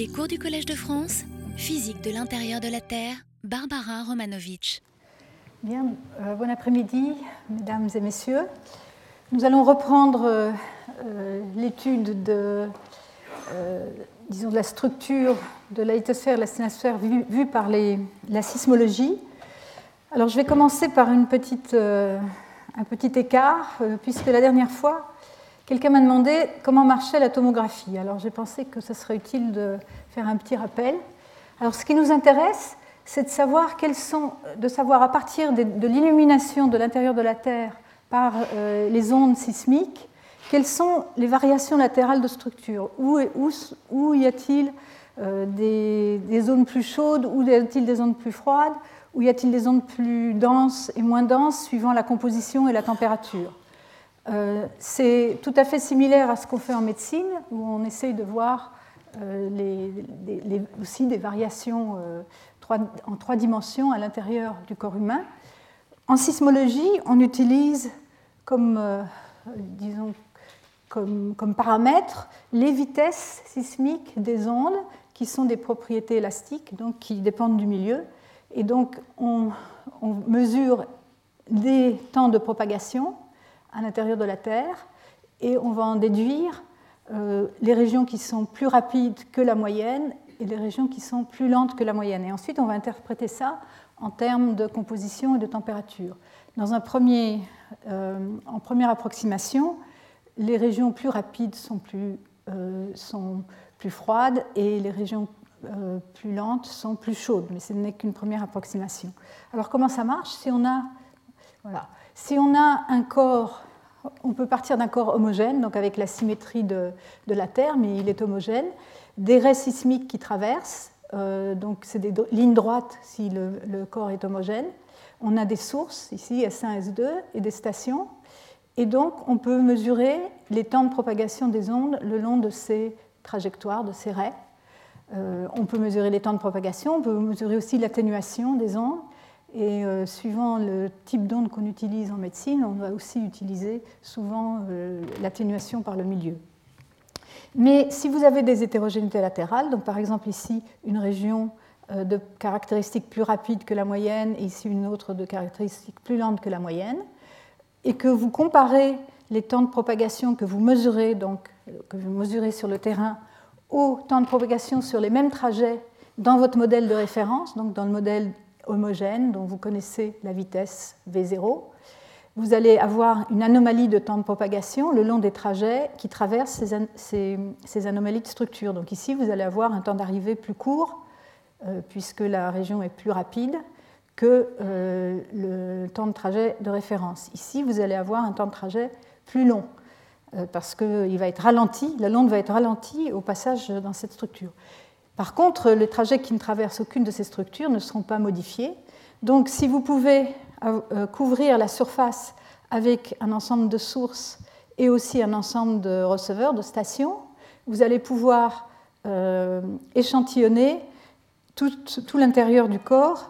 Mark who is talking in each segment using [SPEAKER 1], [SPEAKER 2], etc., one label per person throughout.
[SPEAKER 1] Les cours du Collège de France, physique de l'intérieur de la Terre, Barbara Romanovitch.
[SPEAKER 2] Bien, euh, bon après-midi, mesdames et messieurs. Nous allons reprendre euh, euh, l'étude de, disons, de la structure de la lithosphère et la sténosphère vue, vue par les, la sismologie. Alors, je vais commencer par une petite, un petit écart, puisque la dernière fois, Quelqu'un m'a demandé comment marchait la tomographie. Alors j'ai pensé que ce serait utile de faire un petit rappel. Alors ce qui nous intéresse, c'est de savoir quelles sont, de savoir à partir de, l'illumination de l'intérieur de la Terre par euh, les ondes sismiques, quelles sont les variations latérales de structure. Où y a-t-il euh, des, des, zones plus chaudes, où y a-t-il des zones plus froides, où y a-t-il des zones plus denses et moins denses suivant la composition et la température. Euh, c'est tout à fait similaire à ce qu'on fait en médecine, où on essaye de voir euh, aussi des variations euh, en trois dimensions à l'intérieur du corps humain. En sismologie, on utilise comme, disons, comme paramètre les vitesses sismiques des ondes, qui sont des propriétés élastiques, donc qui dépendent du milieu. Et donc, on, on mesure des temps de propagation à l'intérieur de la Terre et on va en déduire euh, les régions qui sont plus rapides que la moyenne et les régions qui sont plus lentes que la moyenne. Et ensuite, on va interpréter ça en termes de composition et de température. Dans un premier, euh, en première approximation, les régions plus rapides sont plus, euh, sont plus froides et les régions plus lentes sont plus chaudes, mais ce n'est qu'une première approximation. Alors comment ça marche Si on a, voilà, si on a un corps, on peut partir d'un corps homogène, donc avec la symétrie de, la Terre, mais il est homogène, des raies sismiques qui traversent, euh, donc c'est des lignes droites si le, corps est homogène. On a des sources, ici S1, S2, et des stations. Et donc on peut mesurer les temps de propagation des ondes le long de ces trajectoires, de ces raies. Euh, on peut mesurer les temps de propagation, on peut mesurer aussi l'atténuation des ondes. Et euh, suivant le type d'onde qu'on utilise en médecine, on va aussi utiliser souvent euh, l'atténuation par le milieu. Mais si vous avez des hétérogénéités latérales, donc par exemple ici une région euh, de caractéristiques plus rapides que la moyenne et ici une autre de caractéristiques plus lentes que la moyenne, et que vous comparez les temps de propagation que vous mesurez, donc, que vous mesurez sur le terrain aux temps de propagation sur les mêmes trajets dans votre modèle de référence, donc dans le modèle homogène dont vous connaissez la vitesse V0. Vous allez avoir une anomalie de temps de propagation le long des trajets qui traversent ces, anomalies de structure. Donc ici, vous allez avoir un temps d'arrivée plus court, euh, puisque la région est plus rapide, que euh, le temps de trajet de référence. Ici, vous allez avoir un temps de trajet plus long, euh, parce qu'il va être ralenti, la l'onde va être ralentie au passage dans cette structure. Par contre, les trajets qui ne traversent aucune de ces structures ne seront pas modifiés. Donc, si vous pouvez euh, couvrir la surface avec un ensemble de sources et aussi un ensemble de receveurs, de stations, vous allez pouvoir euh, échantillonner tout, l'intérieur du corps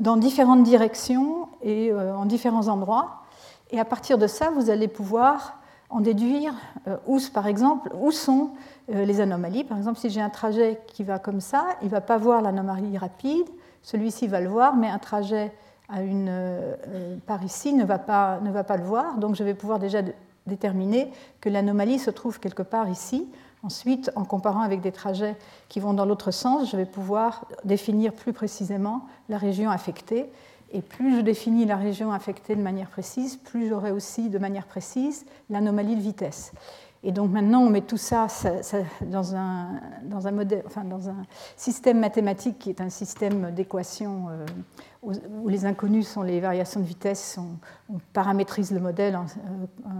[SPEAKER 2] dans différentes directions et euh, en différents endroits. Et à partir de ça, vous allez pouvoir en déduire où, par exemple, où sont euh, les anomalies. Par exemple, si j'ai un trajet qui va comme ça, il ne va pas voir l'anomalie rapide, celui-ci va le voir, mais un trajet à une, euh, par ici ne va, pas, ne va pas le voir. Donc je vais pouvoir déjà déterminer que l'anomalie se trouve quelque part ici. Ensuite, en comparant avec des trajets qui vont dans l'autre sens, je vais pouvoir définir plus précisément la région affectée. Et plus je définis la région affectée de manière précise, plus j'aurai aussi de manière précise l'anomalie de vitesse. Et donc maintenant, on met tout ça, dans, un, système mathématique qui est un système d'équations euh, où, les inconnus sont les variations de vitesse. On, paramétrise le modèle en, euh,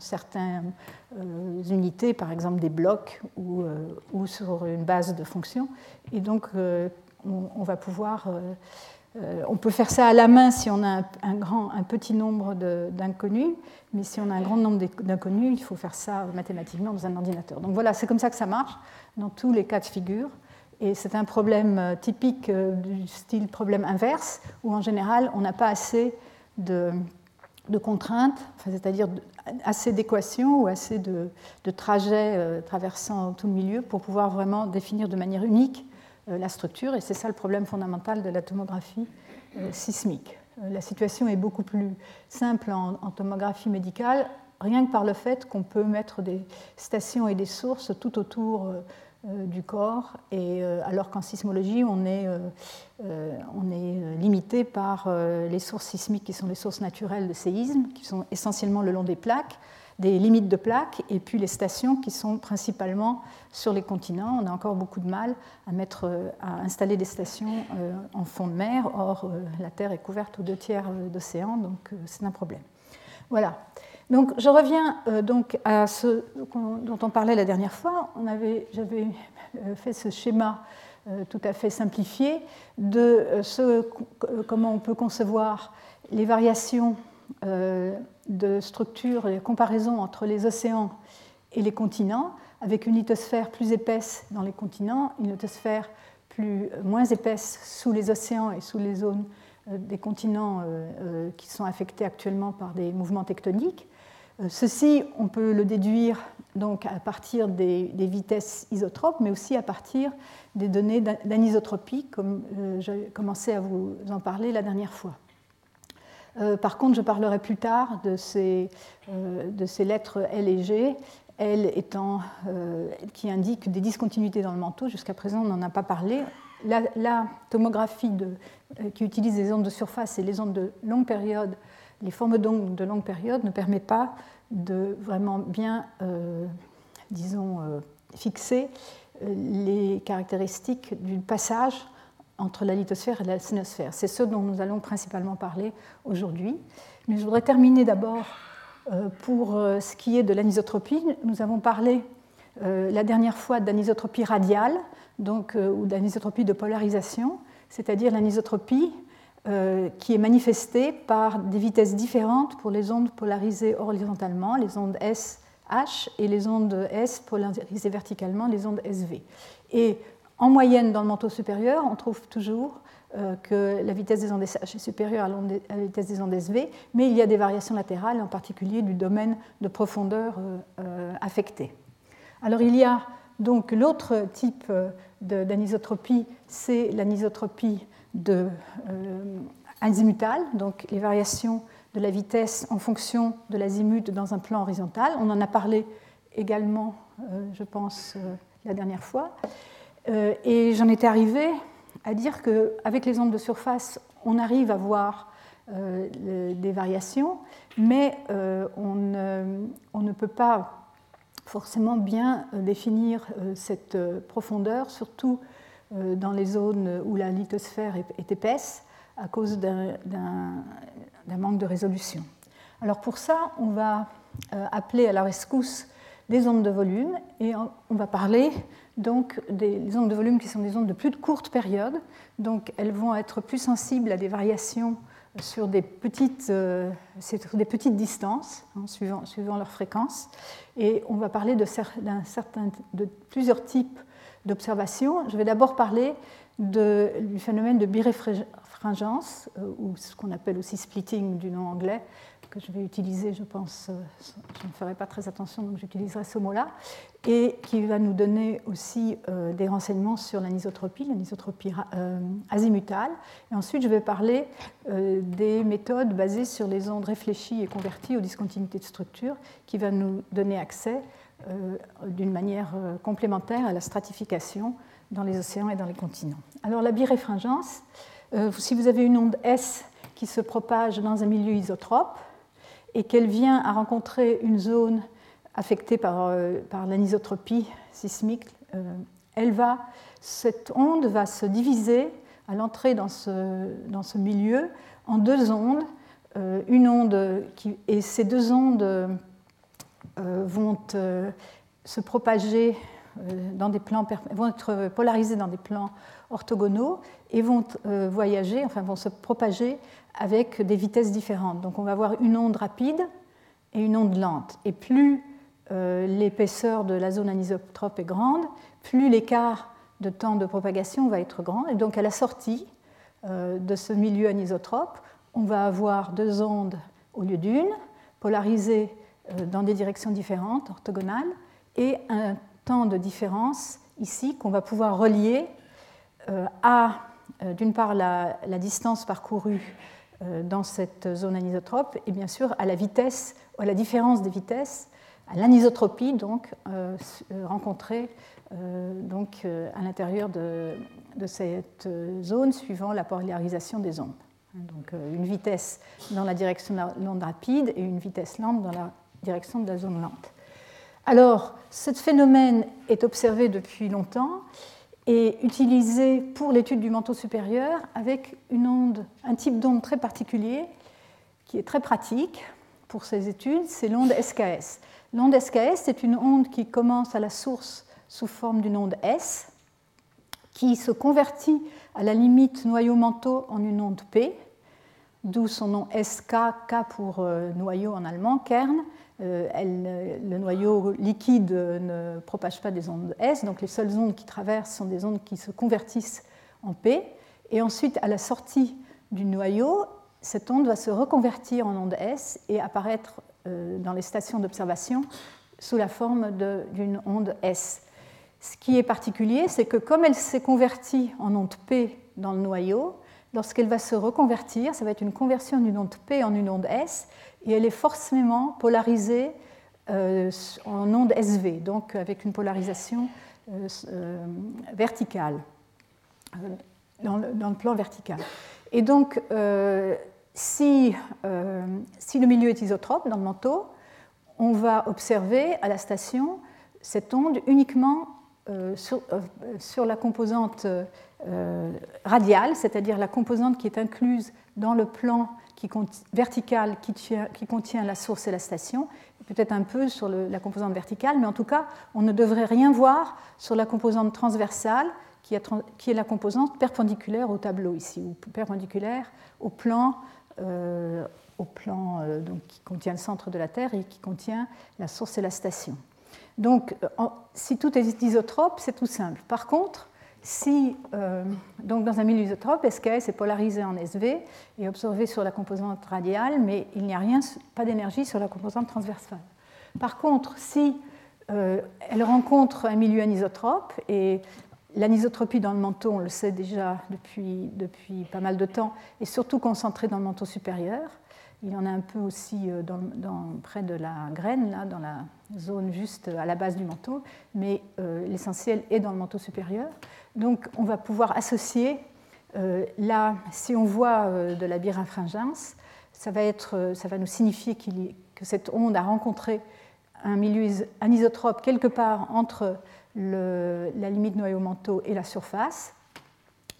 [SPEAKER 2] certaines euh, unités, par exemple des blocs ou, sur une base de fonctions. Et donc, on, va pouvoir on peut faire ça à la main si on a un, petit nombre d'inconnus, mais si on a un grand nombre d'inconnus, il faut faire ça mathématiquement dans un ordinateur. Donc voilà, c'est comme ça que ça marche dans tous les cas de figure. Et c'est un problème euh, typique euh, du style problème inverse, où en général, on n'a pas assez de, contraintes, c'est-à-dire assez d'équations ou assez de, trajets euh, traversant tout le milieu pour pouvoir vraiment définir de manière unique euh, la structure. Et c'est ça le problème fondamental de la tomographie euh, sismique. la situation est beaucoup plus simple en, tomographie médicale, rien que par le fait qu'on peut mettre des stations et des sources tout autour euh, du corps, et, euh, alors qu'en sismologie, on est, euh, on est limité par les sources sismiques qui sont les sources naturelles de séisme, qui sont essentiellement le long des plaques, des limites de plaques, et puis les stations qui sont principalement sur les continents. On a encore beaucoup de mal à, mettre, à installer des stations en fond de mer, or la Terre est couverte aux deux tiers d'océan, donc c'est un problème. Voilà. Donc, je reviens euh, donc à ce dont on parlait la dernière fois. J'avais euh, fait ce schéma euh, tout à fait simplifié de ce, comment on peut concevoir les variations de structure, les comparaisons entre les océans et les continents, avec une lithosphère plus épaisse dans les continents, une lithosphère plus, moins épaisse sous les océans et sous les zones des continents qui sont affectés actuellement par des mouvements tectoniques. Euh, ceci, on peut le déduire donc à partir des, vitesses isotropes, mais aussi à partir des données d'anisotropie, comme euh, j'ai commencé à vous en parler la dernière fois. Euh, par contre, je parlerai plus tard de ces, ces lettres L et G, L étant qui indiquent des discontinuités dans le manteau. Jusqu'à présent, on n'en a pas parlé. La, tomographie qui utilise les ondes de surface et les ondes de longue période les formes d'ongles de longue période ne permettent pas de vraiment bien, euh, disons, euh, fixer euh, les caractéristiques du passage entre la lithosphère et la sinosphère. C'est ce dont nous allons principalement parler aujourd'hui. Mais je voudrais terminer d'abord pour ce qui est de l'anisotropie. Nous avons parlé la dernière fois d'anisotropie radiale, donc, ou d'anisotropie de polarisation, c'est-à-dire l'anisotropie euh, qui est manifestée par des vitesses différentes pour les ondes polarisées horizontalement, les ondes SH, et les ondes S polarisées verticalement, les ondes SV. Et en moyenne, dans le manteau supérieur, on trouve toujours euh, que la vitesse des ondes SH est supérieure à, la vitesse des ondes SV, mais il y a des variations latérales, en particulier du domaine de profondeur euh, affecté. Alors il y a donc l'autre type d'anisotropie, c'est l'anisotropie de euh, donc les variations de la vitesse en fonction de l'azimut dans un plan horizontal. On en a parlé également, euh, je pense, euh, la dernière fois. Euh, et j'en étais arrivée à dire qu'avec les ondes de surface, on arrive à voir des variations, mais on ne, peut pas forcément bien définir cette profondeur, surtout euh, dans les zones où la lithosphère est épaisse à cause d'un manque de résolution. Alors pour ça, on va euh, appeler à la rescousse des ondes de volume et on va parler donc des ondes de volume qui sont des ondes de plus courte période. Donc elles vont être plus sensibles à des variations sur des petites, euh, des petites distances, hein, suivant, leur fréquence. Et on va parler de, certain, de plusieurs types d'observation. Je vais d'abord parler du phénomène de biréfringence, euh, ou ce qu'on appelle aussi splitting du nom anglais, que je vais utiliser, je pense, euh, je ne ferai pas très attention, donc j'utiliserai ce mot-là, et qui va nous donner aussi euh, des renseignements sur l'anisotropie, l'anisotropie azimutale. Et ensuite, je vais parler des méthodes basées sur les ondes réfléchies et converties aux discontinuités de structure, qui va nous donner accès euh, d'une manière euh, complémentaire à la stratification dans les océans et dans les continents. Alors la biréfringence, euh, si vous avez une onde S qui se propage dans un milieu isotrope et qu'elle vient à rencontrer une zone affectée par, par l'anisotropie sismique, elle va, cette onde va se diviser à l'entrée dans ce, dans ce milieu en deux ondes, une onde qui, et ces deux ondes euh, vont euh, se propager euh, dans des plans, vont être polarisés dans des plans orthogonaux et vont voyager, enfin vont se propager avec des vitesses différentes. Donc on va avoir une onde rapide et une onde lente. Et plus l'épaisseur de la zone anisotrope est grande, plus l'écart de temps de propagation va être grand. Et donc à la sortie de ce milieu anisotrope, on va avoir deux ondes au lieu d'une, polarisées dans des directions différentes, orthogonales, et un temps de différence ici qu'on va pouvoir relier à, d'une part, la, distance parcourue dans cette zone anisotrope et bien sûr à la vitesse, à la différence des vitesses, à l'anisotropie donc rencontrée donc, à l'intérieur de, cette zone suivant la polarisation des ondes. Donc euh, une vitesse dans la direction de l'onde rapide et une vitesse lente dans la direction de la zone lente. Alors, ce phénomène est observé depuis longtemps et utilisé pour l'étude du manteau supérieur avec une onde, un type d'onde très particulier qui est très pratique pour ces études, c'est l'onde SKS. L'onde SKS, c'est une onde qui commence à la source sous forme d'une onde S, qui se convertit à la limite noyau-manteau en une onde P, d'où son nom SK, K pour euh, noyau en allemand, Kern. Euh, le noyau liquide ne propage pas des ondes S, donc les seules ondes qui traversent sont des ondes qui se convertissent en P. Et ensuite, à la sortie du noyau, cette onde va se reconvertir en onde S et apparaître euh, dans les stations d'observation sous la forme d'une onde S. Ce qui est particulier, c'est que comme elle s'est convertie en onde P dans le noyau, lorsqu'elle va se reconvertir, ça va être une conversion d'une onde P en une onde S, et elle est forcément polarisée euh, en onde SV, donc avec une polarisation euh, euh, verticale, dans le, plan vertical. Et donc, si, si le milieu est isotrope dans le manteau, on va observer à la station cette onde uniquement euh, euh, sur, la composante euh, radiale, c'est-à-dire la composante qui est incluse dans le plan vertical qui, contient la source et la station, peut-être un peu sur la composante verticale, mais en tout cas, on ne devrait rien voir sur la composante transversale, qui est, la composante perpendiculaire au tableau ici, ou perpendiculaire au plan, au plan qui contient le centre de la Terre et qui contient la source et la station. Donc, euh, si tout est isotrope, c'est tout simple. Par contre, si euh, donc dans un milieu isotrope, SKS est polarisé en SV et absorbé sur la composante radiale, mais il n'y a rien, pas d'énergie sur la composante transversale. Par contre, si euh, elle rencontre un milieu anisotrope, et l'anisotropie dans le manteau, on le sait déjà depuis, depuis pas mal de temps, est surtout concentrée dans le manteau supérieur, il y en a un peu aussi euh, près de la graine, là, dans la zone juste à la base du manteau, mais euh, l'essentiel est dans le manteau supérieur. Donc on va pouvoir associer, euh, là, si on voit de la birefringence, ça va, être, ça va nous signifier que cette onde a rencontré un milieu anisotrope quelque part entre la limite noyau-manteau et la surface.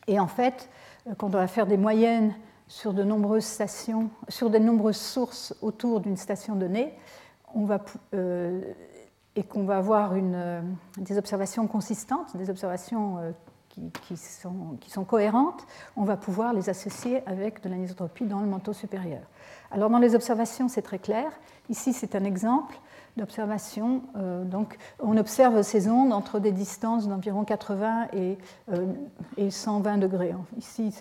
[SPEAKER 2] Et en fait, quand on va faire des moyennes sur de nombreuses stations, sur de nombreuses sources autour d'une station donnée, on va, euh, et qu'on va avoir euh, des observations consistantes, des observations euh, qui, sont, qui, sont, cohérentes, on va pouvoir les associer avec de l'anisotropie dans le manteau supérieur. Alors dans les observations, c'est très clair. Ici, c'est un exemple d'observation. Euh, donc, on observe ces ondes entre des distances d'environ 80 et, 120 euh, degrés. Ici,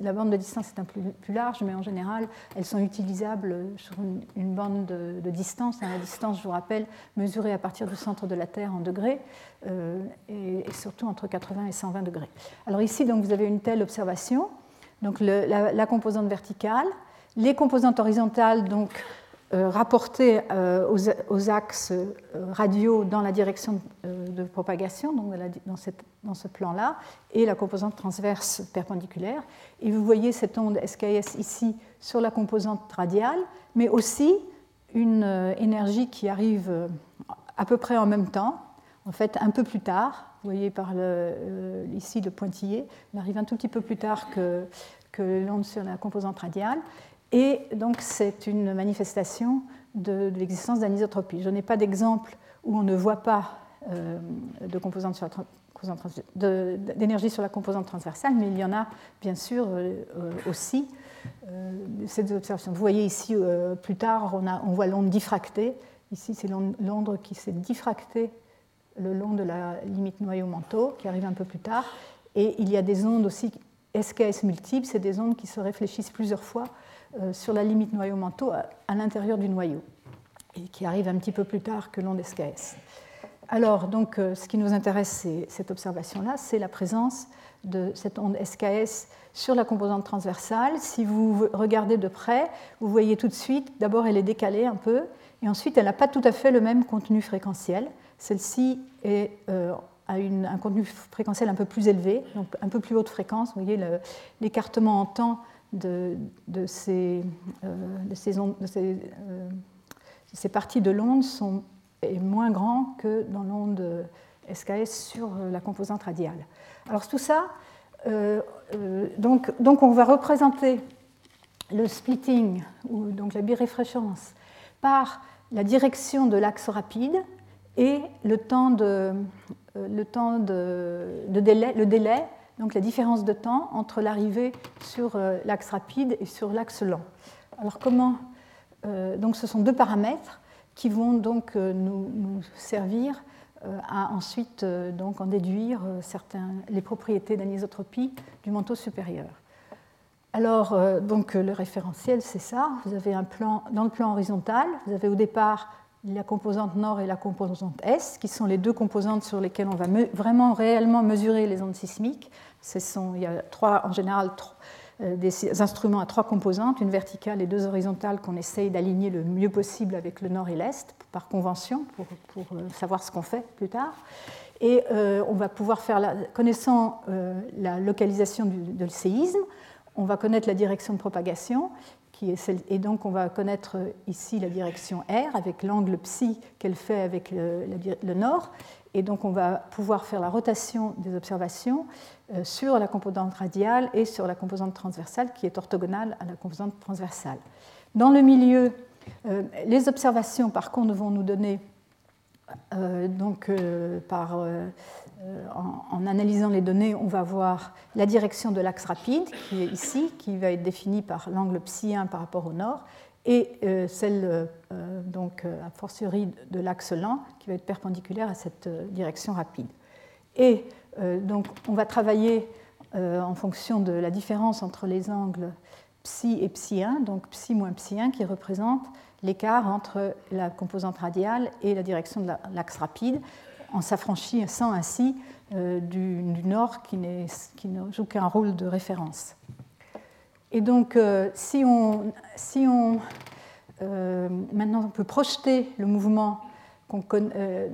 [SPEAKER 2] la, bande de distance est un peu plus, large, mais en général, elles sont utilisables sur une, bande de, distance. la distance, je vous rappelle, mesurée à partir du centre de la Terre en degrés, euh, et, surtout entre 80 et 120 degrés. Alors ici, donc, vous avez une telle observation. Donc, la, composante verticale, les composantes horizontales, donc euh, rapporté euh, aux, axes euh, radiaux dans la direction de propagation, donc dans, ce plan-là, et la composante transverse perpendiculaire. Et vous voyez cette onde SKS ici sur la composante radiale, mais aussi une énergie qui arrive à peu près en même temps, en fait un peu plus tard. Vous voyez par ici le pointillé, elle arrive un tout petit peu plus tard que l'onde sur la composante radiale. Et donc, c'est une manifestation de, l'existence d'anisotropie. Je n'ai pas d'exemple où on ne voit pas euh, de composante sur d'énergie sur la composante transversale, mais il y en a bien sûr euh, euh, aussi ces observations. Vous voyez ici, plus tard, on, on voit l'onde diffractée. Ici, c'est l'onde qui s'est diffractée le long de la limite noyau-manteau, qui arrive un peu plus tard. Et il y a des ondes aussi SKS multiples, c'est des ondes qui se réfléchissent plusieurs fois sur la limite noyau-manteau à, l'intérieur du noyau, et qui arrive un petit peu plus tard que l'onde SKS. Alors, donc, ce qui nous intéresse, c'est cette observation-là, c'est la présence de cette onde SKS sur la composante transversale. Si vous regardez de près, vous voyez tout de suite, d'abord elle est décalée un peu, et ensuite elle n'a pas tout à fait le même contenu fréquentiel. Celle-ci euh, a un contenu fréquentiel un peu plus élevé, donc un peu plus haute fréquence. Vous voyez l'écartement en temps de, ces, parties de l'onde est moins grand que dans l'onde SKS sur la composante radiale. Alors tout ça, euh, euh, donc, on va représenter le splitting, ou donc la biréfréquence, par la direction de l'axe rapide et le temps de, euh, délai, donc la différence de temps entre l'arrivée sur l'axe rapide et sur l'axe lent. Alors comment Donc ce sont deux paramètres qui vont donc nous, nous servir euh, à ensuite euh, donc en déduire euh, certains, les propriétés d'anisotropie du manteau supérieur. Alors, donc, le référentiel, c'est ça. Vous avez un plan, dans le plan horizontal, vous avez au départ la composante nord et la composante S, qui sont les deux composantes sur lesquelles on va vraiment réellement mesurer les ondes sismiques. Ce sont, il y a trois, en général euh, des instruments à trois composantes, une verticale et deux horizontales qu'on essaye d'aligner le mieux possible avec le nord et l'est par convention pour, euh, savoir ce qu'on fait plus tard. Et euh, on va pouvoir faire, la, connaissant la localisation du, séisme, on va connaître la direction de propagation, et donc on va connaître ici la direction R avec l'angle psi qu'elle fait avec le, nord, et donc on va pouvoir faire la rotation des observations euh, sur la composante radiale et sur la composante transversale qui est orthogonale à la composante transversale. Dans le milieu, euh, les observations par contre vont nous donner, euh, donc par, en, analysant les données, on va voir la direction de l'axe rapide qui est ici, qui va être définie par l'angle psi 1 par rapport au nord, et euh, celle, euh, donc, euh, a fortiori de l'axe lent, qui va être perpendiculaire à cette direction rapide. Et donc, on va travailler en fonction de la différence entre les angles psi et psi 1, donc psi moins psi 1, qui représente l'écart entre la composante radiale et la direction de l'axe rapide, en s'affranchissant ainsi du, du, nord qui, qui ne joue qu'un rôle de référence. Et donc, euh, si on, si on euh, maintenant on peut projeter le mouvement, euh,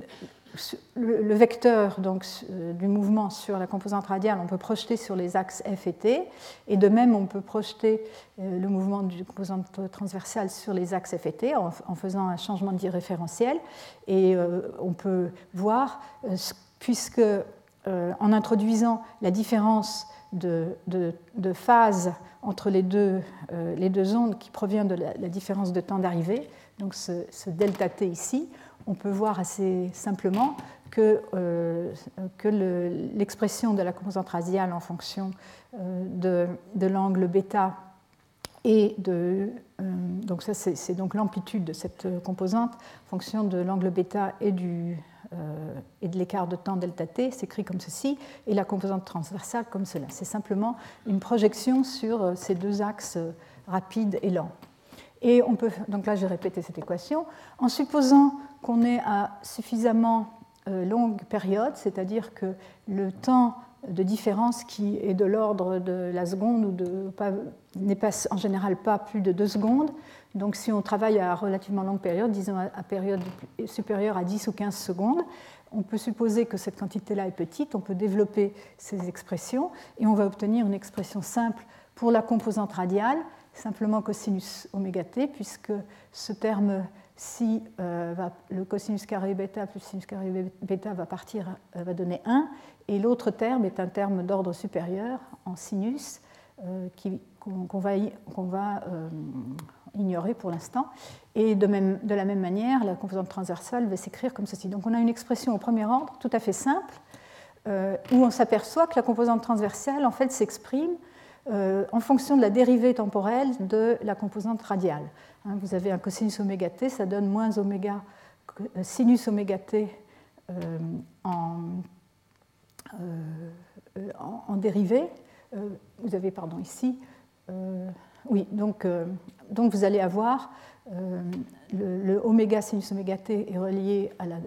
[SPEAKER 2] le, vecteur donc, du mouvement sur la composante radiale, on peut projeter sur les axes F et T, et de même on peut projeter le mouvement du composante transversale sur les axes F et T en, faisant un changement de référentiel, et on peut voir, puisque en introduisant la différence de, phase entre les deux, euh, les deux, ondes qui provient de la, différence de temps d'arrivée, donc ce, delta t ici, on peut voir assez simplement que, euh, l'expression de la composante radiale en fonction euh, de, l'angle bêta et de donc ça c'est donc l'amplitude de cette composante en fonction de l'angle bêta et euh, et de l'écart de temps delta t s'écrit comme ceci, et la composante transversale comme cela. C'est simplement une projection sur euh, ces deux axes euh, rapides et lents. Et on peut, donc là j'ai répété cette équation, en supposant qu'on est à suffisamment longue période, c'est-à-dire que le temps de différence qui est de l'ordre de la seconde ou n'est pas en général pas plus de deux secondes, donc si on travaille à relativement longue période, disons à période supérieure à 10 ou 15 secondes, on peut supposer que cette quantité-là est petite, on peut développer ces expressions et on va obtenir une expression simple pour la composante radiale, simplement cosinus oméga t, puisque ce terme si euh, le cosinus carré bêta plus sinus carré bêta va partir, euh, va donner 1, et l'autre terme est un terme d'ordre supérieur en sinus euh, qu'on va, ignoré pour l'instant. Et de, même, de, la même manière, la composante transversale va s'écrire comme ceci. Donc on a une expression au premier ordre tout à fait simple, où on s'aperçoit que la composante transversale en fait s'exprime en fonction de la dérivée temporelle de la composante radiale. Hein, vous avez un cosinus oméga t, ça donne moins oméga euh, sinus oméga t en, en, en, dérivée. vous avez, pardon, ici, oui, donc, donc vous allez avoir le, oméga sinus oméga t est relié à la,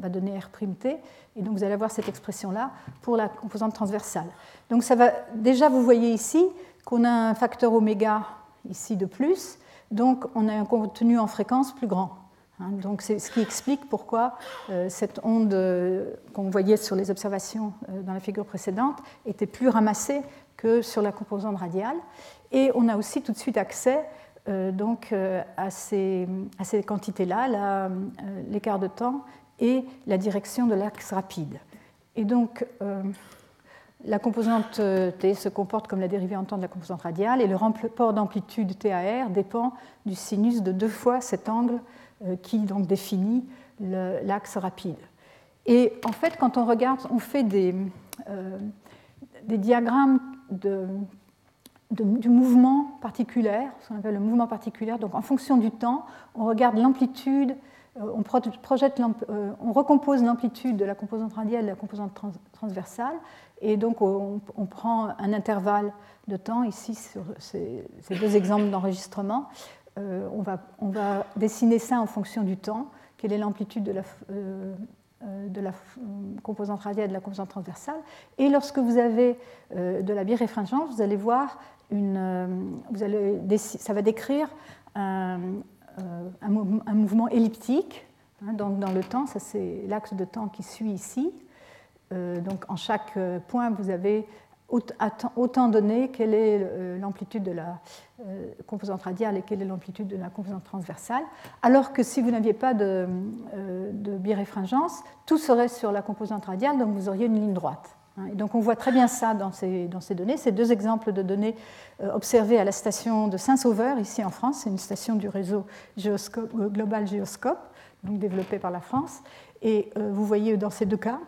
[SPEAKER 2] va donner R''T, et donc vous allez avoir cette expression-là pour la composante transversale. Donc ça va, déjà vous voyez ici qu'on a un facteur oméga ici de plus, donc on a un contenu en fréquence plus grand. Hein. donc c'est ce qui explique pourquoi euh, cette onde euh, qu'on voyait sur les observations euh, dans la figure précédente était plus ramassée que sur la composante radiale. Et on a aussi tout de suite accès donc, à ces, à ces quantités-là, l'écart de temps et la direction de l'axe rapide. Et donc, la composante euh, T se comporte comme la dérivée en temps de la composante radiale et le rapport d'amplitude TAR dépend du sinus de deux fois cet angle euh, qui donc définit l'axe rapide. Et en fait, quand on regarde, on fait des, euh, des diagrammes de, du mouvement particulier, ce qu'on appelle le mouvement particulier. Donc en fonction du temps, on regarde l'amplitude, on, projette, on recompose l'amplitude de la composante radiale et de la composante transversale, et donc, on, prend un intervalle de temps, ici, sur ces, deux exemples d'enregistrement. Euh, on, va, on, va, dessiner ça en fonction du temps, quelle est l'amplitude de la, euh, euh, de la composante radiale et de la composante transversale? Et lorsque vous avez de la biréfringence, vous allez voir, une, vous allez, ça va décrire un, un mouvement elliptique hein, donc dans le temps. Ça, c'est l'axe de temps qui suit ici. Euh, donc en chaque euh, point, vous avez autant donné quelle est euh, l'amplitude de la composante radiale et quelle est l'amplitude de la composante transversale, alors que si vous n'aviez pas de, de biréfringence, tout serait sur la composante radiale, donc vous auriez une ligne droite. Hein. Donc on voit très bien ça dans ces, données. Ces deux exemples de données observées à la station de Saint-Sauveur, ici en France, c'est une station du réseau Global Geoscope, donc développée par la France. Et vous voyez dans ces deux cas,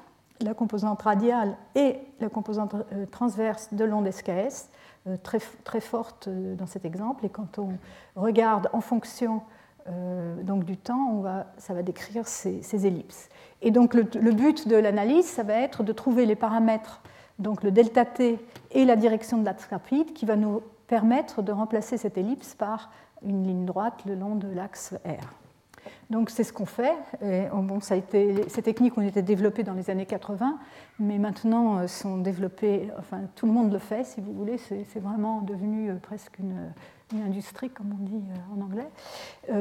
[SPEAKER 2] la composante radiale et la composante euh, transverse de l'onde SKS, euh, très, forte euh, dans cet exemple. Et quand on regarde en fonction donc du temps, ça va décrire ces, ellipses. Et donc le, but de l'analyse, ça va être de trouver les paramètres, donc le delta t et la direction de l'axe rapide, qui va nous permettre de remplacer cette ellipse par une ligne droite le long de l'axe R. Donc c'est ce qu'on fait. bon, ça a été, ces techniques ont été développées dans les années 80, mais maintenant euh, sont développées, enfin tout le monde le fait si vous voulez, c'est vraiment devenu euh, presque une, industrie comme on dit euh, en anglais.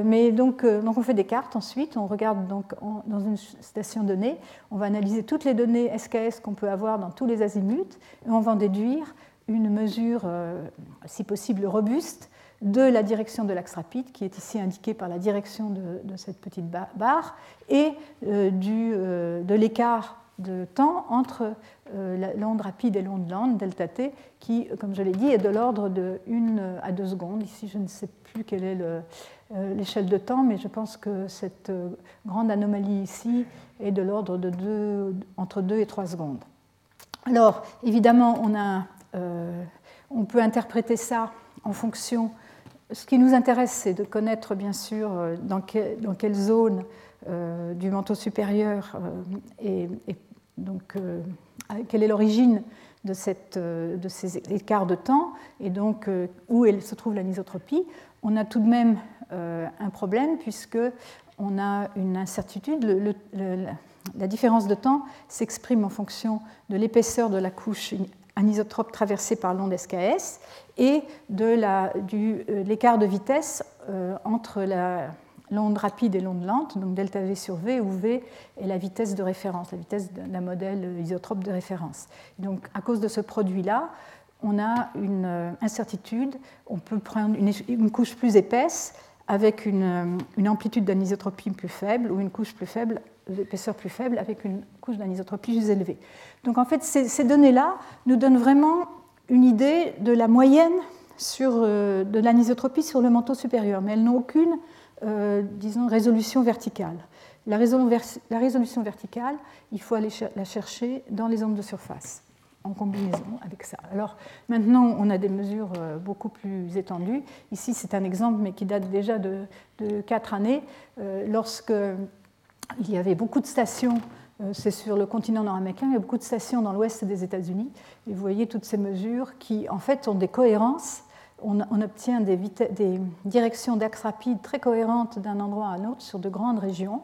[SPEAKER 2] Mais donc, donc on fait des cartes ensuite, on regarde donc dans une station donnée, on va analyser toutes les données SKS qu'on peut avoir dans tous les azimuts. Et on va en déduire une mesure, si possible, robuste de la direction de l'axe rapide, qui est ici indiquée par la direction de, cette petite barre, et euh, du, euh, de l'écart de temps entre euh, l'onde rapide et l'onde lente, delta t, qui, comme je l'ai dit, est de l'ordre de 1 à 2 secondes. Ici, je ne sais plus quelle est l'échelle de temps, mais je pense que cette grande anomalie ici est de l'ordre de 2, entre 2 et 3 secondes. Alors, évidemment, on, a, on peut interpréter ça en fonction ce qui nous intéresse, c'est de connaître, bien sûr, euh, dans, quelle zone euh, du manteau supérieur euh, et, donc quelle est l'origine de, de, ces écarts de temps et donc où elle se trouve l'anisotropie. On a tout de même un problème puisque on a une incertitude. la différence de temps s'exprime en fonction de l'épaisseur de la couche anisotrope traversée par l'onde SKS et de euh, l'écart de vitesse euh, entre l'onde rapide et l'onde lente, donc delta V sur V, où V est la vitesse de référence, la vitesse d'un modèle isotrope de référence. Donc à cause de ce produit-là, on a une euh, incertitude, on peut prendre une, couche plus épaisse avec une, une amplitude d'anisotropie plus faible ou une couche plus faible d'épaisseur plus faible avec une couche d'anisotropie plus élevée. Donc en fait, ces données-là nous donnent vraiment une idée de la moyenne sur, euh, de l'anisotropie sur le manteau supérieur, mais elles n'ont aucune, euh, disons, résolution verticale. La, résolution verticale, il faut aller la chercher dans les ondes de surface, en combinaison avec ça. Alors maintenant, on a des mesures euh, beaucoup plus étendues. Ici, c'est un exemple, mais qui date déjà de, de 4 années, lorsque il y avait beaucoup de stations c'est sur le continent nord-américain. Il y a beaucoup de stations dans l'ouest des États-Unis. Et vous voyez toutes ces mesures qui, en fait, ont des cohérences. On, obtient des, directions d'axe rapide très cohérentes d'un endroit à un autre sur de grandes régions.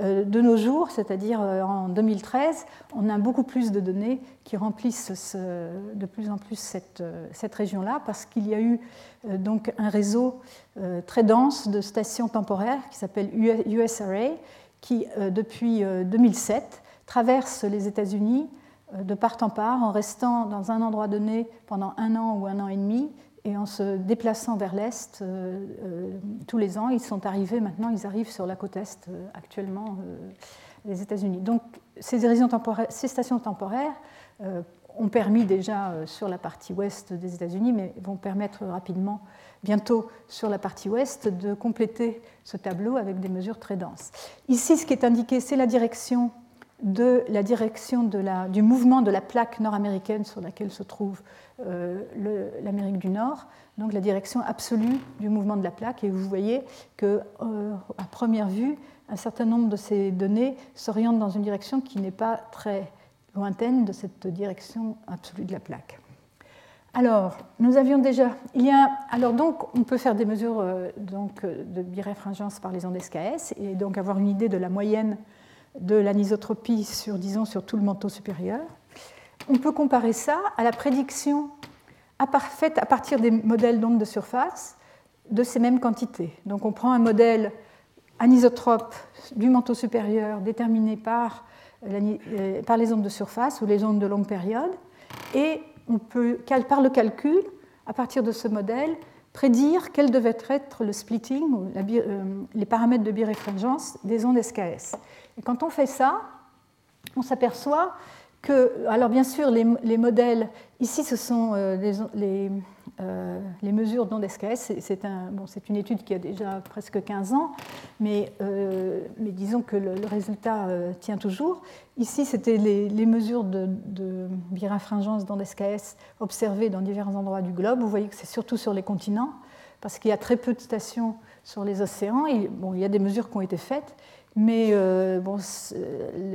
[SPEAKER 2] Euh, de nos jours, c'est-à-dire euh, en 2013, on a beaucoup plus de données qui remplissent de plus en plus cette, euh, cette région-là parce qu'il y a eu donc un réseau très dense de stations temporaires qui s'appelle USRA qui, depuis 2007, traverse les États-Unis de part en part en restant dans un endroit donné pendant un an ou un an et demi et en se déplaçant vers l'est euh, euh, tous les ans, ils sont arrivés maintenant, ils arrivent sur la côte est euh, actuellement des États-Unis. Donc ces, stations temporaires ont permis déjà sur la partie ouest des États-Unis, mais vont permettre rapidement, bientôt sur la partie ouest, de compléter ce tableau avec des mesures très denses. Ici, ce qui est indiqué, c'est la direction de la direction du mouvement de la plaque nord-américaine sur laquelle se trouve l'Amérique du Nord, donc la direction absolue du mouvement de la plaque. Et vous voyez que, euh, à première vue, un certain nombre de ces données s'orientent dans une direction qui n'est pas très lointaine de cette direction absolue de la plaque. Alors, nous avions déjà. Il y a, alors donc, on peut faire des mesures euh, donc, de biréfringence par les ondes SKS et donc avoir une idée de la moyenne de l'anisotropie sur, disons, sur tout le manteau supérieur. On peut comparer ça à la prédiction faite à partir des modèles d'ondes de surface de ces mêmes quantités. Donc on prend un modèle anisotrope du manteau supérieur déterminé par, euh, par les ondes de surface ou les ondes de longue période, et on peut, par le calcul, à partir de ce modèle, prédire quel devait être le splitting, ou euh, les paramètres de biréfringence des ondes SKS. Et quand on fait ça, on s'aperçoit alors bien sûr, les, modèles, ici ce sont euh, les, euh, les, mesures d'ondes SKS, c'est une étude qui a déjà presque 15 ans, mais, euh, mais disons que le, résultat tient toujours. Ici, c'était les, mesures de, de biréfringence d'ondes SKS observées dans divers endroits du globe. Vous voyez que c'est surtout sur les continents, parce qu'il y a très peu de stations sur les océans. Et, il y a des mesures qui ont été faites, mais euh, bon,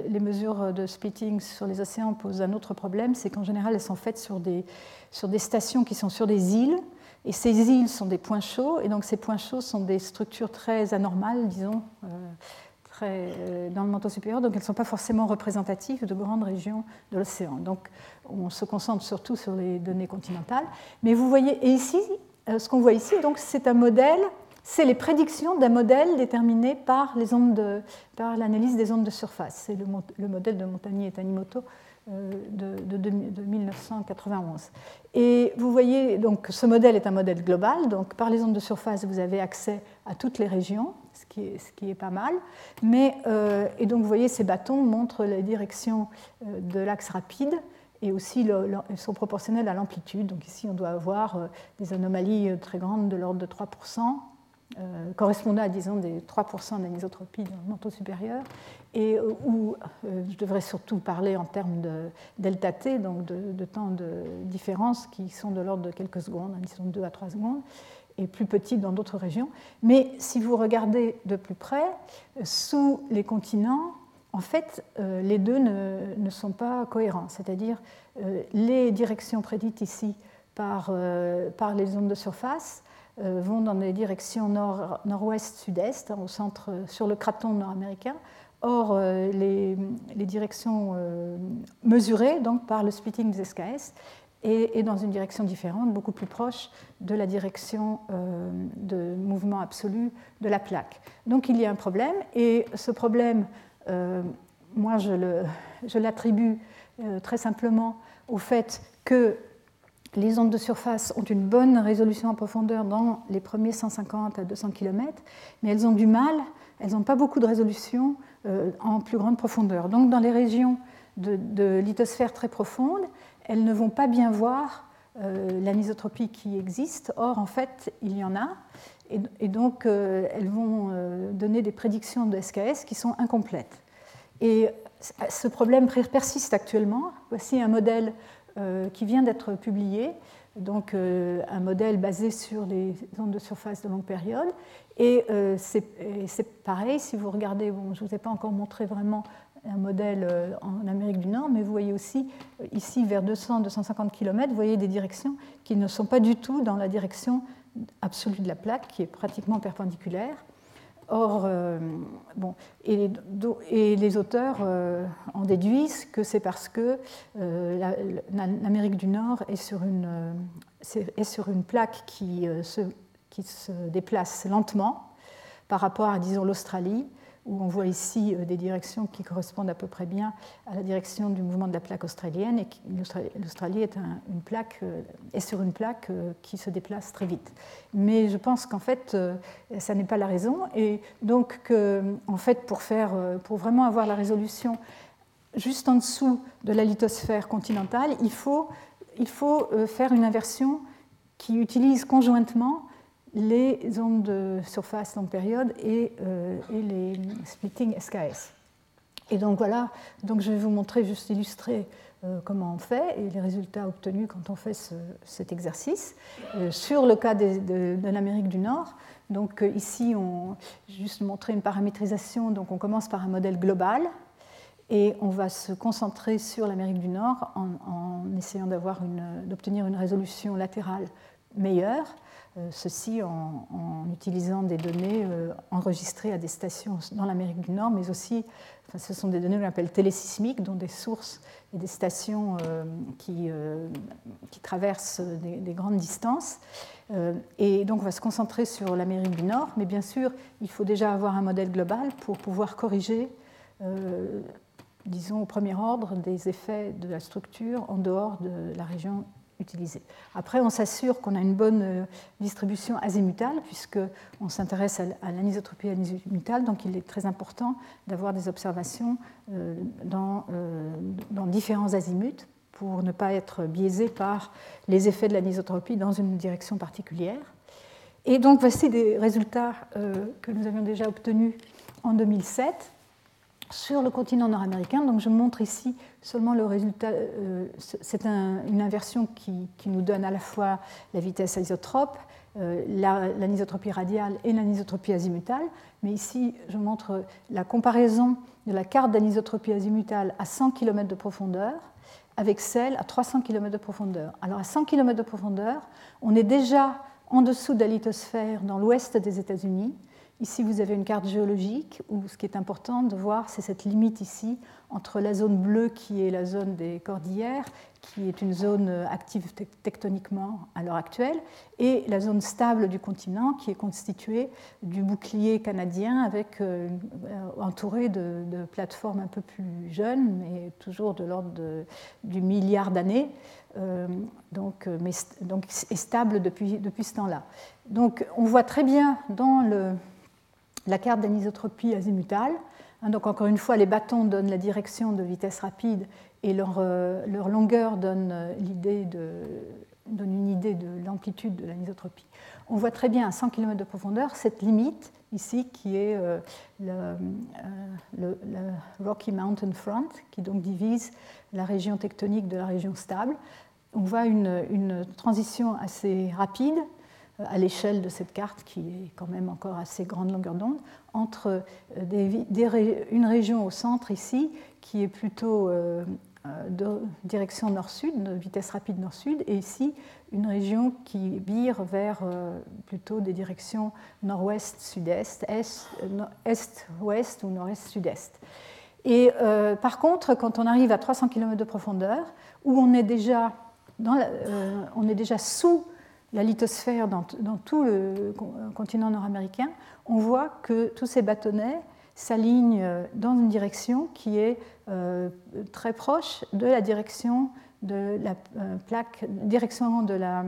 [SPEAKER 2] les mesures de splitting sur les océans posent un autre problème, c'est qu'en général, elles sont faites sur des, sur des stations qui sont sur des îles, et ces îles sont des points chauds, et donc ces points chauds sont des structures très anormales, disons, euh, très, euh, dans le manteau supérieur, donc elles ne sont pas forcément représentatives de grandes régions de l'océan. Donc on se concentre surtout sur les données continentales. Mais vous voyez, et ici, ce qu'on voit ici, c'est un modèle c'est les prédictions d'un modèle déterminé par l'analyse des ondes de surface. C'est le, modèle de Montagnier et Tanimoto euh, de, 1991. Et vous voyez, donc, ce modèle est un modèle global. Donc, par les ondes de surface, vous avez accès à toutes les régions, ce qui est, pas mal. Mais, euh, et donc, vous voyez, ces bâtons montrent les directions euh, de l'axe rapide et aussi elles sont proportionnelles à l'amplitude. Donc ici, on doit avoir des anomalies très grandes de l'ordre de 3%, euh, correspondant à, disons, des 3% d'anisotropie dans le manteau supérieur, et euh, où euh, je devrais surtout parler en termes de delta t, donc de, temps de différence qui sont de l'ordre de quelques secondes, hein, disons 2 à 3 secondes, et plus petits dans d'autres régions. Mais si vous regardez de plus près, sous les continents, en fait, les deux ne, ne, sont pas cohérents, c'est-à-dire les directions prédites ici par, par les ondes de surface vont dans des directions nord, nord-ouest, sud-est, hein, au centre, euh, sur le craton nord-américain. Or, euh, les, directions mesurées donc, par le splitting des SKS et, dans une direction différente, beaucoup plus proche de la direction de mouvement absolu de la plaque. Donc il y a un problème, et ce problème, moi je l'attribue très simplement au fait que les ondes de surface ont une bonne résolution en profondeur dans les premiers 150 à 200 km, mais elles ont du mal, elles n'ont pas beaucoup de résolution euh, en plus grande profondeur. Donc dans les régions de, lithosphère très profonde, elles ne vont pas bien voir euh, l'anisotropie qui existe. Or, en fait, il y en a, et, donc euh, elles vont donner des prédictions de SKS qui sont incomplètes. Et ce problème persiste actuellement. Voici un modèle euh, qui vient d'être publié, donc euh, un modèle basé sur les ondes de surface de longue période. Et euh, c'est pareil, si vous regardez, je ne vous ai pas encore montré vraiment un modèle en Amérique du Nord, mais vous voyez aussi ici vers 200-250 km, vous voyez des directions qui ne sont pas du tout dans la direction absolue de la plaque, qui est pratiquement perpendiculaire. Or, euh, bon, et, les auteurs euh, en déduisent que c'est parce que euh, l'Amérique du Nord est sur une, plaque qui se, qui se déplace lentement par rapport à, disons, l'Australie, où on voit ici euh, des directions qui correspondent à peu près bien à la direction du mouvement de la plaque australienne, et l'Australie est, une plaque, euh, est sur une plaque euh, qui se déplace très vite. Mais je pense qu'en fait, ça n'est pas la raison, et donc en fait, pour, faire, pour vraiment avoir la résolution juste en dessous de la lithosphère continentale, il faut, il faut faire une inversion qui utilise conjointement les ondes de surface longue période et, euh, les splitting SKS. Et donc voilà, donc je vais vous montrer, juste illustrer euh, comment on fait et les résultats obtenus quand on fait cet exercice. Euh, sur le cas de, l'Amérique du Nord, donc ici, on juste montrer une paramétrisation. Donc on commence par un modèle global et on va se concentrer sur l'Amérique du Nord en, en essayant d'obtenir une, une résolution latérale meilleure. Euh, ceci en, utilisant des données euh, enregistrées à des stations dans l'Amérique du Nord, mais aussi, enfin, ce sont des données qu'on appelle télésismiques, dont des sources et des stations euh, qui, qui, traversent des, grandes distances. et donc on va se concentrer sur l'Amérique du Nord, mais bien sûr, il faut déjà avoir un modèle global pour pouvoir corriger disons au premier ordre, des effets de la structure en dehors de la région après, on s'assure qu'on a une bonne euh, distribution azimutale, puisqu'on s'intéresse à l'anisotropie azimutale, donc il est très important d'avoir des observations euh, euh, dans différents azimuts pour ne pas être biaisé par les effets de l'anisotropie dans une direction particulière. Et donc voici des résultats que nous avions déjà obtenus en 2007 sur le continent nord-américain. Donc je montre ici seulement le résultat. Euh, c'est une inversion qui, nous donne à la fois la vitesse isotrope, euh, l'anisotropie radiale et l'anisotropie azimutale. Mais ici, je montre la comparaison de la carte d'anisotropie azimutale à 100 km de profondeur avec celle à 300 km de profondeur. Alors à 100 km de profondeur, on est déjà en dessous de la lithosphère dans l'ouest des États-Unis Ici, vous avez une carte géologique où ce qui est important de voir, c'est cette limite ici entre la zone bleue qui est la zone des cordillères, qui est une zone active tectoniquement à l'heure actuelle, et la zone stable du continent qui est constituée du bouclier canadien avec euh, entouré de, plateformes un peu plus jeunes, mais toujours de l'ordre du milliard d'années. Euh, donc, euh, mais, donc, est stable depuis, depuis ce temps-là. Donc on voit très bien dans le, la carte d'anisotropie azimutale. Hein, donc encore une fois, les bâtons donnent la direction de vitesse rapide et leur, euh, longueur donne, euh, donne, une idée de l'amplitude de l'anisotropie. On voit très bien à 100 km de profondeur cette limite ici qui est euh, le, Rocky Mountain Front qui donc divise la région tectonique de la région stable. On voit une transition assez rapide à l'échelle de cette carte, qui est quand même encore assez grande longueur d'onde, entre euh, une région au centre ici, qui est plutôt euh, euh, de direction nord-sud, vitesse rapide nord-sud, et ici une région qui vire vers plutôt des directions nord-ouest-sud-est, est-ouest ou nord-est-sud-est. Et par contre, quand on arrive à 300 km de profondeur, où on est déjà, on est déjà sous la lithosphère dans, tout le continent nord-américain, on voit que tous ces bâtonnets s'alignent dans une direction qui est euh, très proche de la direction de la euh, plaque, direction de la, euh,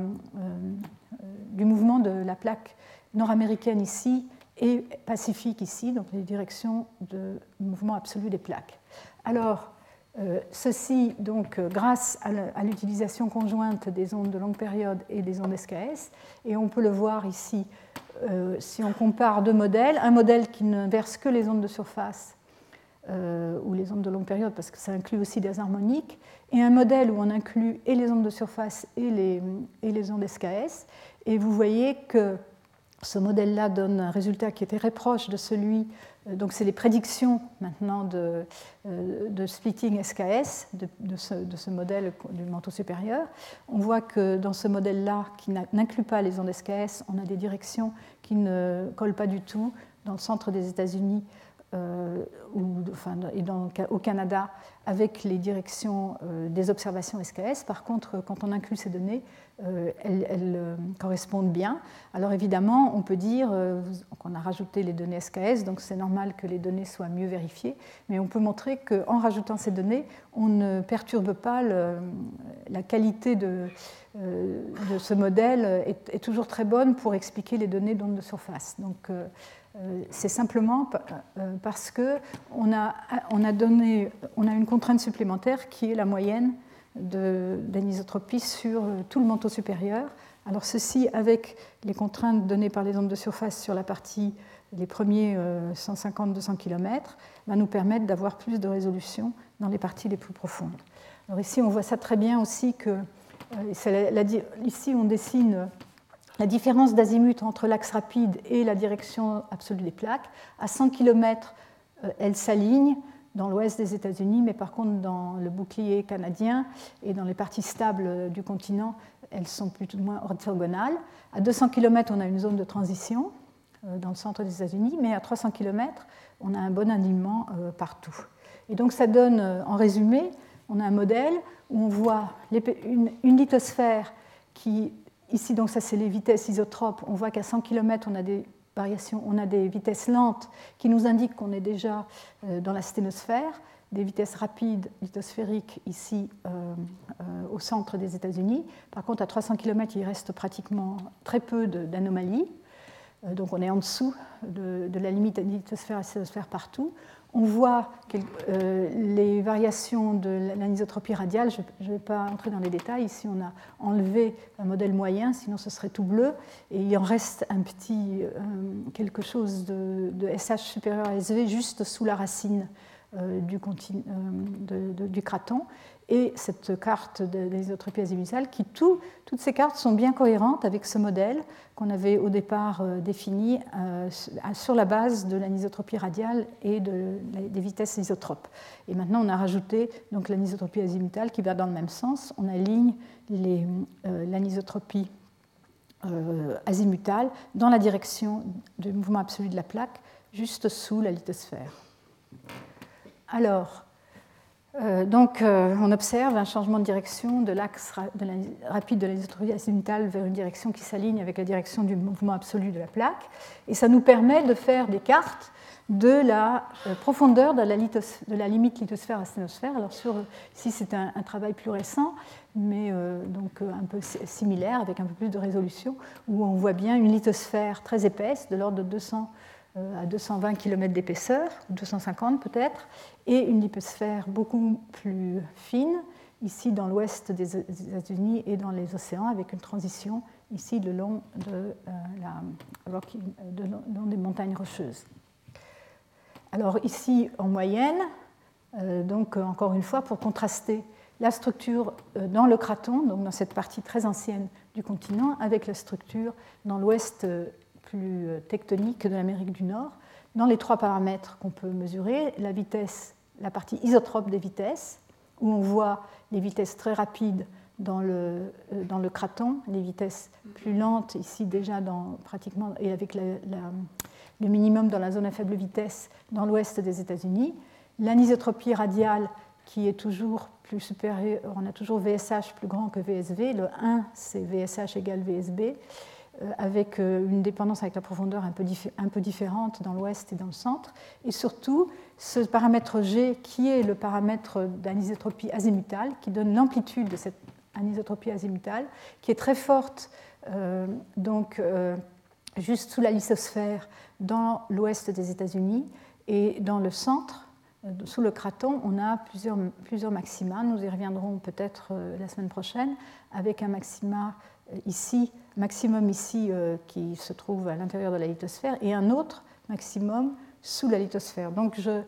[SPEAKER 2] du mouvement de la plaque nord-américaine ici et pacifique ici, donc les directions de mouvement absolu des plaques. Euh, ceci, donc, euh, grâce à l'utilisation conjointe des ondes de longue période et des ondes SKS. Et on peut le voir ici, euh, si on compare deux modèles, un modèle qui ne verse que les ondes de surface ou les ondes de longue période, parce que ça inclut aussi des harmoniques, et un modèle où on inclut et les ondes de surface et les, et les ondes SKS. Et vous voyez que ce modèle-là donne un résultat qui est très proche de celui donc c'est les prédictions maintenant de, de splitting SKS, de, ce, de, ce, modèle du manteau supérieur. On voit que dans ce modèle-là, qui n'inclut pas les ondes SKS, on a des directions qui ne collent pas du tout. Dans le centre des États-Unis, euh, dans, au Canada avec les directions euh, des observations SKS. Par contre, quand on inclut ces données, euh, elles, correspondent bien. Alors évidemment, on peut dire qu'on a rajouté les données SKS, donc c'est normal que les données soient mieux vérifiées, mais on peut montrer qu'en rajoutant ces données, on ne perturbe pas la qualité de, ce modèle est, est, toujours très bonne pour expliquer les données d'onde de surface. Donc euh, c'est simplement euh, parce qu'on a, on a, donné, on a une contrainte supplémentaire qui est la moyenne d'anisotropie sur euh, tout le manteau supérieur. Alors ceci avec les contraintes données par les ondes de surface sur la partie, les premiers 150-200 km, va nous permettre d'avoir plus de résolution dans les parties les plus profondes. Alors ici, on voit ça très bien aussi que ici on dessine la différence d'azimut entre l'axe rapide et la direction absolue des plaques. À 100 km, euh, elle s'aligne dans l'ouest des États-Unis, mais par contre, dans le bouclier canadien et dans les parties stables du continent, elles sont plus ou moins orthogonales. À 200 km, on a une zone de transition euh, dans le centre des États-Unis, mais à 300 km, on a un bon alignement euh, partout. Et donc, ça donne, en résumé, on a un modèle où on voit une lithosphère qui Ici, donc, ça, c'est les vitesses isotropes. On voit qu'à 100 km, on a des variations, on a des vitesses lentes qui nous indiquent qu'on est déjà euh, dans la sténosphère, des vitesses rapides lithosphériques ici euh, euh, au centre des États-Unis. Par contre, à 300 km, il reste pratiquement très peu d'anomalies. Donc on est en dessous de, de la limite lithosphère et sténosphère partout on voit euh, les variations de l'anisotropie radiale. Je ne vais pas entrer dans les détails. Ici, on a enlevé un modèle moyen, sinon ce serait tout bleu. Et il en reste un petit, euh, quelque chose de, SH supérieur à SV juste sous la racine euh, du, du, craton et cette carte de l'isotropie azimutale, qui toutes ces cartes sont bien cohérentes avec ce modèle qu'on avait au départ euh, défini euh, sur la base de l'anisotropie radiale et de, des vitesses isotropes. Et maintenant, on a rajouté donc l'anisotropie azimutale qui va dans le même sens. On aligne euh, l'anisotropie azimutale dans la direction du mouvement absolu de la plaque, juste sous la lithosphère. Alors, donc, euh, on observe un changement de direction de l'axe rapide de l'isotropie azimutale vers une direction qui s'aligne avec la direction du mouvement absolu de la plaque. Et ça nous permet de faire des cartes de la euh, profondeur de la, limite lithosphère à sténosphère. Alors, sur, ici, c'est un, travail plus récent, mais donc un peu similaire, avec un peu plus de résolution, où on voit bien une lithosphère très épaisse, de l'ordre de 200 euh, à 220 km d'épaisseur, 250 peut-être, et une lithosphère beaucoup plus fine, ici dans l'ouest des États-Unis et dans les océans, avec une transition ici le long, de, euh, la, de, long des montagnes rocheuses. Alors ici, en moyenne, euh, donc encore une fois, pour contraster la structure dans le craton, donc dans cette partie très ancienne du continent, avec la structure dans l'ouest plus euh, tectonique de l'Amérique du Nord, dans les trois paramètres qu'on peut mesurer, la vitesse, la partie isotrope des vitesses, où on voit les vitesses très rapides dans le, euh, dans le craton, les vitesses plus lentes ici déjà dans, pratiquement, et avec le minimum dans la zone à faible vitesse dans l'ouest des États-Unis, l'anisotropie radiale qui est toujours plus supérieure, on a toujours VSH plus grand que VSV, le 1 c'est VSH égale VSB, avec euh, une dépendance avec la profondeur un peu, un peu différente dans l'ouest et dans le centre. Et surtout, ce paramètre G, qui est le paramètre d'anisotropie azimutale, qui donne l'amplitude de cette anisotropie azimutale, qui est très forte, euh, donc juste sous la lithosphère dans l'ouest des États-Unis, et dans le centre, sous le craton, on a plusieurs, plusieurs maxima. Nous y reviendrons peut-être la semaine prochaine, avec un maxima ici, maximum ici euh, qui se trouve à l'intérieur de la lithosphère, et un autre maximum sous la lithosphère. Donc je,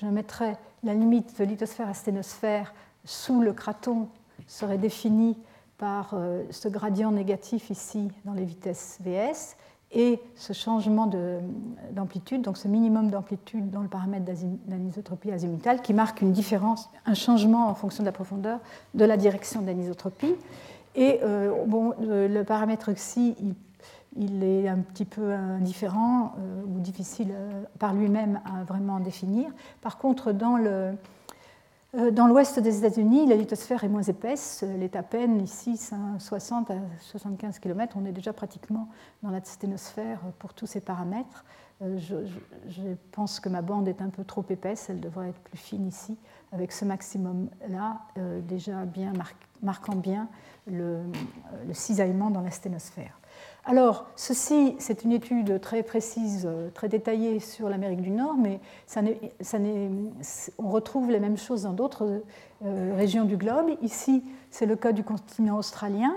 [SPEAKER 2] je mettrai la limite de lithosphère à sténosphère sous le craton serait définie par euh, ce gradient négatif ici dans les vitesses Vs, et ce changement d'amplitude, donc ce minimum d'amplitude dans le paramètre d'anisotropie azimutale qui marque une différence, un changement en fonction de la profondeur de la direction d'anisotropie. Et euh, bon, le, paramètre xi, il, est un petit peu indifférent euh, ou difficile euh, par lui-même à vraiment définir. Par contre, dans le, dans l'ouest des États-Unis, la lithosphère est moins épaisse, elle est à peine ici 60 à 75 km, on est déjà pratiquement dans la sténosphère pour tous ces paramètres. Je, pense que ma bande est un peu trop épaisse, elle devrait être plus fine ici, avec ce maximum-là, euh, déjà bien marquant bien le, le cisaillement dans la sténosphère. Alors, ceci, c'est une étude très précise, très détaillée sur l'Amérique du Nord, mais on retrouve les mêmes choses dans d'autres euh, régions du globe. Ici, c'est le cas du continent australien,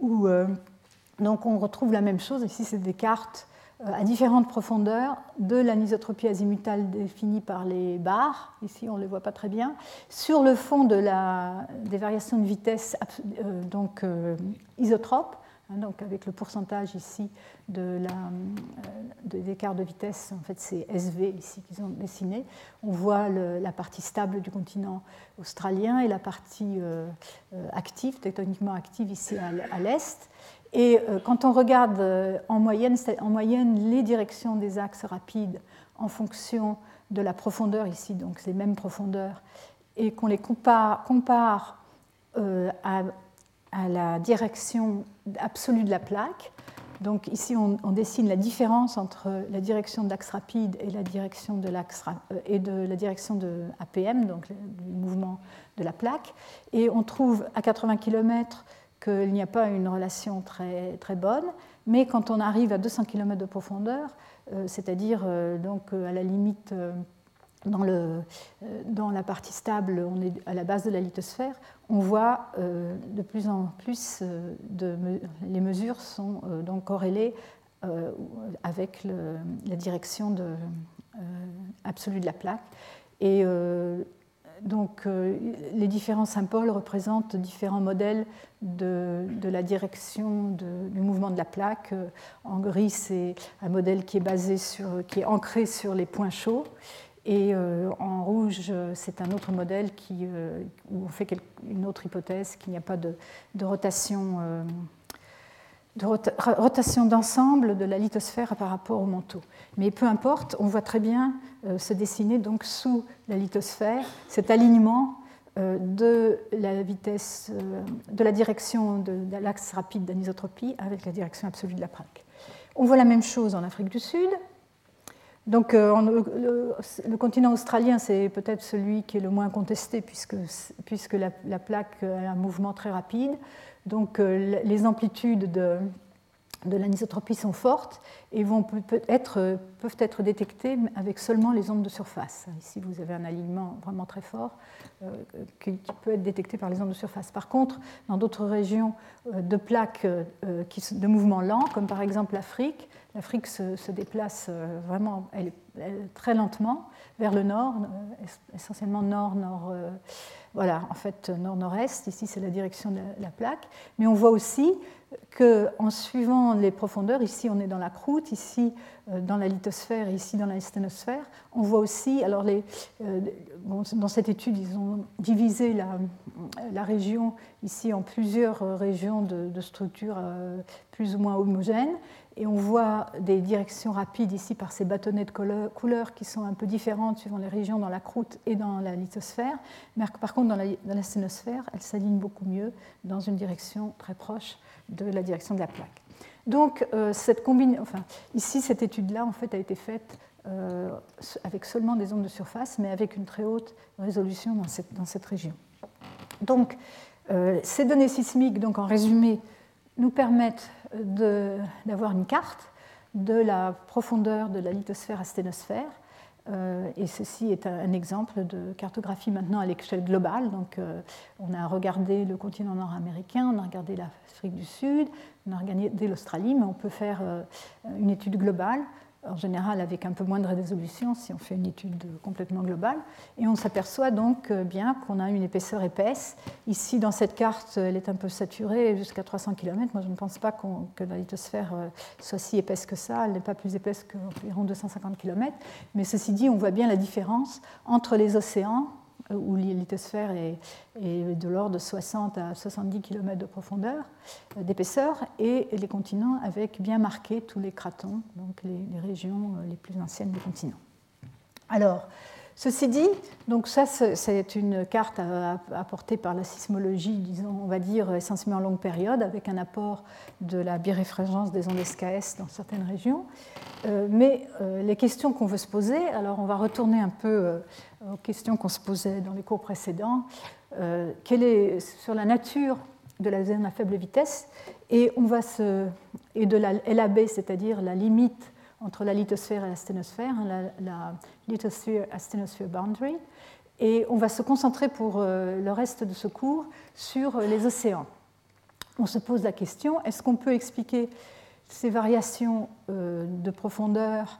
[SPEAKER 2] où euh, donc on retrouve la même chose. Ici, c'est des cartes euh, à différentes profondeurs de l'anisotropie azimutale définie par les barres. Ici, on ne les voit pas très bien. Sur le fond de la, des variations de vitesse donc, isotropes, Hein, donc avec le pourcentage ici de la, euh, de vitesse, en fait c'est SV ici qu'ils ont dessiné. On voit la partie stable du continent australien et la partie euh, euh, active, tectoniquement active ici à, l'est. Et quand on regarde en moyenne, en moyenne les directions des axes rapides en fonction de la profondeur ici, donc les mêmes profondeurs, et qu'on les compare, compare à la direction absolue de la plaque. Donc ici, on, dessine la différence entre la direction de l'axe rapide et la direction de l'axe euh, et de la direction de APM, donc du mouvement de la plaque. Et on trouve à 80 km qu'il n'y a pas une relation très, très bonne, mais quand on arrive à 200 km de profondeur, euh, c'est-à-dire euh, donc à la limite dans, le, dans, la partie stable, on est à la base de la lithosphère, on voit euh, de plus en plus euh, les mesures sont euh, donc corrélées avec la direction absolue de la plaque. Et donc les différents symboles représentent différents modèles de, la direction du mouvement de la plaque. En gris, c'est un modèle qui est basé sur, qui est ancré sur les points chauds. Et euh, en rouge, c'est un autre modèle euh, où on fait une autre hypothèse, qu'il n'y a pas de, rotation, euh, de rotation d'ensemble de la lithosphère par rapport au manteau. Mais peu importe, on voit très bien se dessiner donc sous la lithosphère cet alignement de la vitesse, de la direction de, l'axe rapide d'anisotropie avec la direction absolue de la plaque. On voit la même chose en Afrique du Sud, donc euh, le, continent australien, c'est peut-être celui qui est le moins contesté puisque, puisque la, plaque a un mouvement très rapide. Donc euh, les amplitudes de, l'anisotropie sont fortes et vont peut être, peuvent être détectées avec seulement les ondes de surface. Ici, vous avez un alignement vraiment très fort euh, qui, peut être détecté par les ondes de surface. Par contre, dans d'autres régions de plaques de mouvement lent, comme par exemple l'Afrique, l'Afrique se, déplace euh, vraiment très lentement vers le nord, euh, essentiellement nord-nord. Euh, voilà, en fait, nord-nord-est. Ici, c'est la direction de la, plaque. Mais on voit aussi qu'en suivant les profondeurs, ici, on est dans la croûte, ici, dans la lithosphère, ici, dans la sténosphère, on voit aussi. Alors, les, dans cette étude, ils ont divisé la, région ici en plusieurs régions de, de structures plus ou moins homogènes. Et on voit des directions rapides ici par ces bâtonnets de couleurs qui sont un peu différentes suivant les régions dans la croûte et dans la lithosphère. Mais par contre, dans la, dans sténosphère, elles s'alignent beaucoup mieux dans une direction très proche de la direction de la plaque. Donc, euh, cette enfin, ici, cette étude-là en fait, a été faite euh, avec seulement des ondes de surface, mais avec une très haute résolution dans cette, dans cette région. Donc, euh, ces données sismiques, donc en résumé, nous permettent d'avoir une carte de la profondeur de la lithosphère à sténosphère. Euh, et ceci est un, exemple de cartographie maintenant à l'échelle globale. Donc, euh, on a regardé le continent nord-américain, on a regardé l'Afrique du Sud, on a regardé l'Australie, mais on peut faire euh, une étude globale en général avec un peu moins de résolution si on fait une étude complètement globale. Et on s'aperçoit donc bien qu'on a une épaisseur épaisse. Ici, dans cette carte, elle est un peu saturée jusqu'à 300 km. Moi, je ne pense pas que la lithosphère soit si épaisse que ça. Elle n'est pas plus épaisse qu'environ 250 km. Mais ceci dit, on voit bien la différence entre les océans euh, où lithosphère est, de l'ordre de 60 à 70 km de profondeur, euh, d'épaisseur, et les continents avec bien marqué tous les cratons, donc les, régions euh, les plus anciennes des continents. Alors, Ceci dit, donc ça c'est une carte apportée par la sismologie, disons, on va dire essentiellement en longue période, avec un apport de la biréfrigérance des ondes SKS dans certaines régions. mais les questions qu'on veut se poser, alors on va retourner un peu aux questions qu'on se posait dans les cours précédents, euh, quelle est sur la nature de la zone à faible vitesse, et, et de la LAB, c'est-à-dire la limite entre la lithosphère et la sténosphère, hein, la, la lithosphere-asténosphère boundary, et on va se concentrer pour euh, le reste de ce cours sur les océans. On se pose la question, est-ce qu'on peut expliquer ces variations euh, de profondeur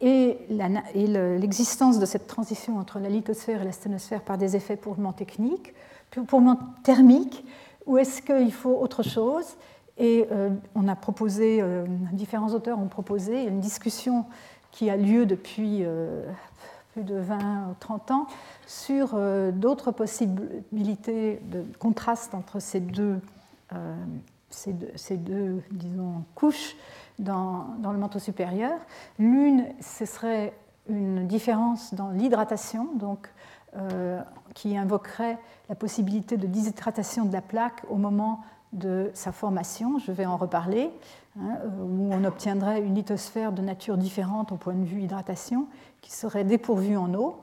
[SPEAKER 2] et l'existence de cette transition entre la lithosphère et la sténosphère par des effets purement techniques, purement thermiques, ou est-ce qu'il faut autre chose? Et euh, on a proposé, euh, différents auteurs ont proposé une discussion qui a lieu depuis euh, plus de 20 ou 30 ans sur d'autres possibilités de contraste entre ces deux, ces deux, ces deux disons, couches dans, le manteau supérieur. L'une, ce serait une différence dans l'hydratation, donc qui invoquerait la possibilité de déshydratation de la plaque au moment de sa formation, je vais en reparler, hein, où on obtiendrait une lithosphère de nature différente au point de vue hydratation, qui serait dépourvue en eau,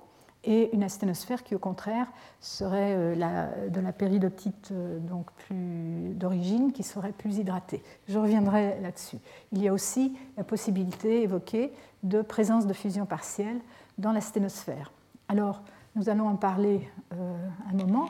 [SPEAKER 2] et une asténosphère qui, au contraire, serait euh, de la péridotite euh, donc d'origine, qui serait plus hydratée. Je reviendrai là-dessus. Il y a aussi la possibilité évoquée de présence de fusion partielle dans l'asténosphère. Alors, nous allons en parler euh, un moment.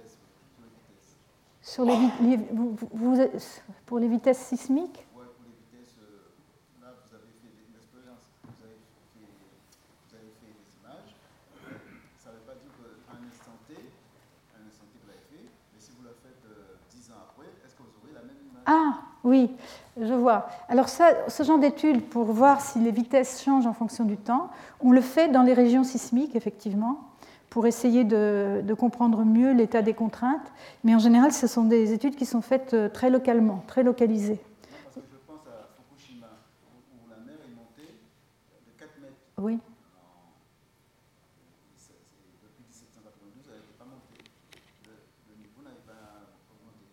[SPEAKER 2] sur les, vous, pour les vitesses sismiques?
[SPEAKER 3] Oui, pour les vitesses, euh, là vous avez fait une expérience, vous avez fait, vous avez fait des images. Ça ne veut pas dire qu'à un instant T, un instant T vous l'avez fait, mais si vous le faites 10 euh, ans après, est-ce que vous aurez la même image?
[SPEAKER 2] Ah oui, je vois. Alors ça, ce genre d'étude pour voir si les vitesses changent en fonction du temps, on le fait dans les régions sismiques, effectivement pour essayer de, comprendre mieux l'état des contraintes. Mais en général, ce sont des études qui sont faites euh, très localement, très localisées.
[SPEAKER 3] Parce que je pense à Fukushima, où la mer est montée de 4 mètres.
[SPEAKER 2] Oui.
[SPEAKER 3] Depuis 1792, elle n'était pas montée. Le, niveau n'avait pas augmenté.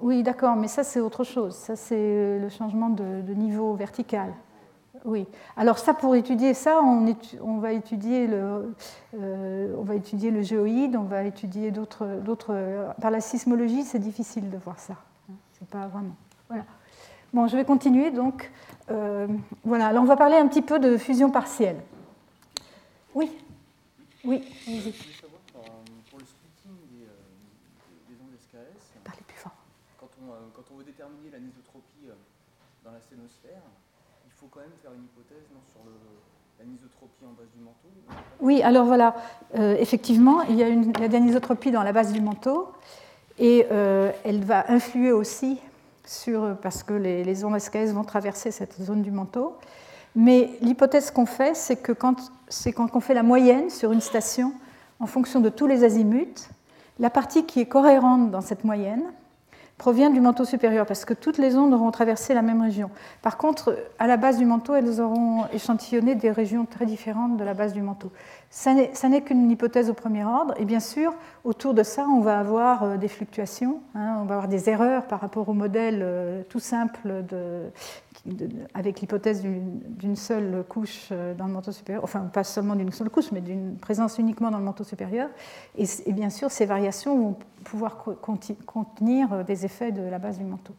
[SPEAKER 2] Oui, d'accord, mais ça c'est autre chose. Ça c'est le changement de, de niveau vertical. Oui. Alors ça, pour étudier ça, on, va, étudier le, euh, on va étudier le géoïde, on va étudier d'autres... Par la sismologie, c'est difficile de voir ça. C'est pas vraiment... Voilà. Bon, je vais continuer. Donc, euh, voilà. Alors, on va parler un petit peu de fusion partielle. Oui Oui,
[SPEAKER 4] allez-y. savoir, pour le splitting des, des ondes SKS,
[SPEAKER 2] Parlez plus fort.
[SPEAKER 4] Quand on, quand on veut déterminer l'anisotropie dans la sténosphère, quand même faire une hypothèse sur en base du manteau
[SPEAKER 2] Oui, alors voilà, euh, effectivement, il y, a une, il dans la base du manteau et euh, elle va influer aussi sur, parce que les, les, ondes SKS vont traverser cette zone du manteau. Mais l'hypothèse qu'on fait, c'est que quand, c'est quand on fait la moyenne sur une station en fonction de tous les azimuts, la partie qui est cohérente dans cette moyenne, provient du manteau supérieur, parce que toutes les ondes auront traversé la même région. Par contre, à la base du manteau, elles auront échantillonné des régions très différentes de la base du manteau. Ça n'est qu'une hypothèse au premier ordre, et bien sûr, autour de ça, on va avoir euh, des fluctuations, hein, on va avoir des erreurs par rapport au modèle euh, tout simple avec l'hypothèse d'une seule couche euh, dans le manteau supérieur, enfin pas seulement d'une seule couche, mais d'une présence uniquement dans le manteau supérieur. Et, bien sûr, ces variations vont pouvoir contenir des effets de la base du manteau.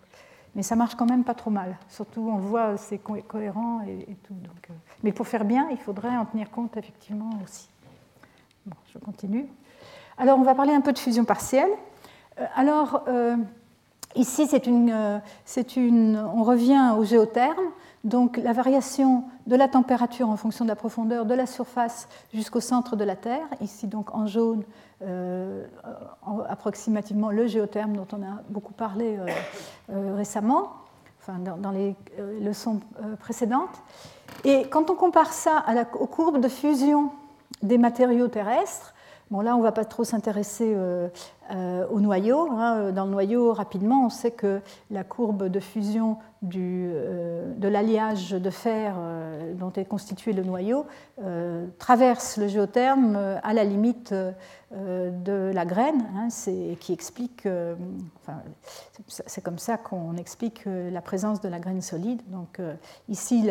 [SPEAKER 2] Mais ça marche quand même pas trop mal. Surtout, on voit, c'est cohérent et, tout. Donc, euh, mais pour faire bien, il faudrait en tenir compte effectivement aussi. Bon, je continue. Alors, on va parler un peu de fusion partielle. Euh, alors, euh, ici, c'est une, une, on revient au géotherme. Donc, la variation de la température en fonction de la profondeur de la surface jusqu'au centre de la Terre. Ici, donc, en jaune, euh, approximativement le géotherme dont on a beaucoup parlé euh, euh, récemment, enfin, dans, les leçons précédentes. Et quand on compare ça aux courbes de fusion des matériaux terrestres, Bon, là, on ne va pas trop s'intéresser au noyau. Hein. Dans le noyau, rapidement, on sait que la courbe de fusion du, de l'alliage de fer dont est constitué le noyau traverse le géotherme à la limite euh, de la graine, hein, qui explique, euh, c'est comme ça qu'on explique euh, la présence de la graine solide. Donc ici,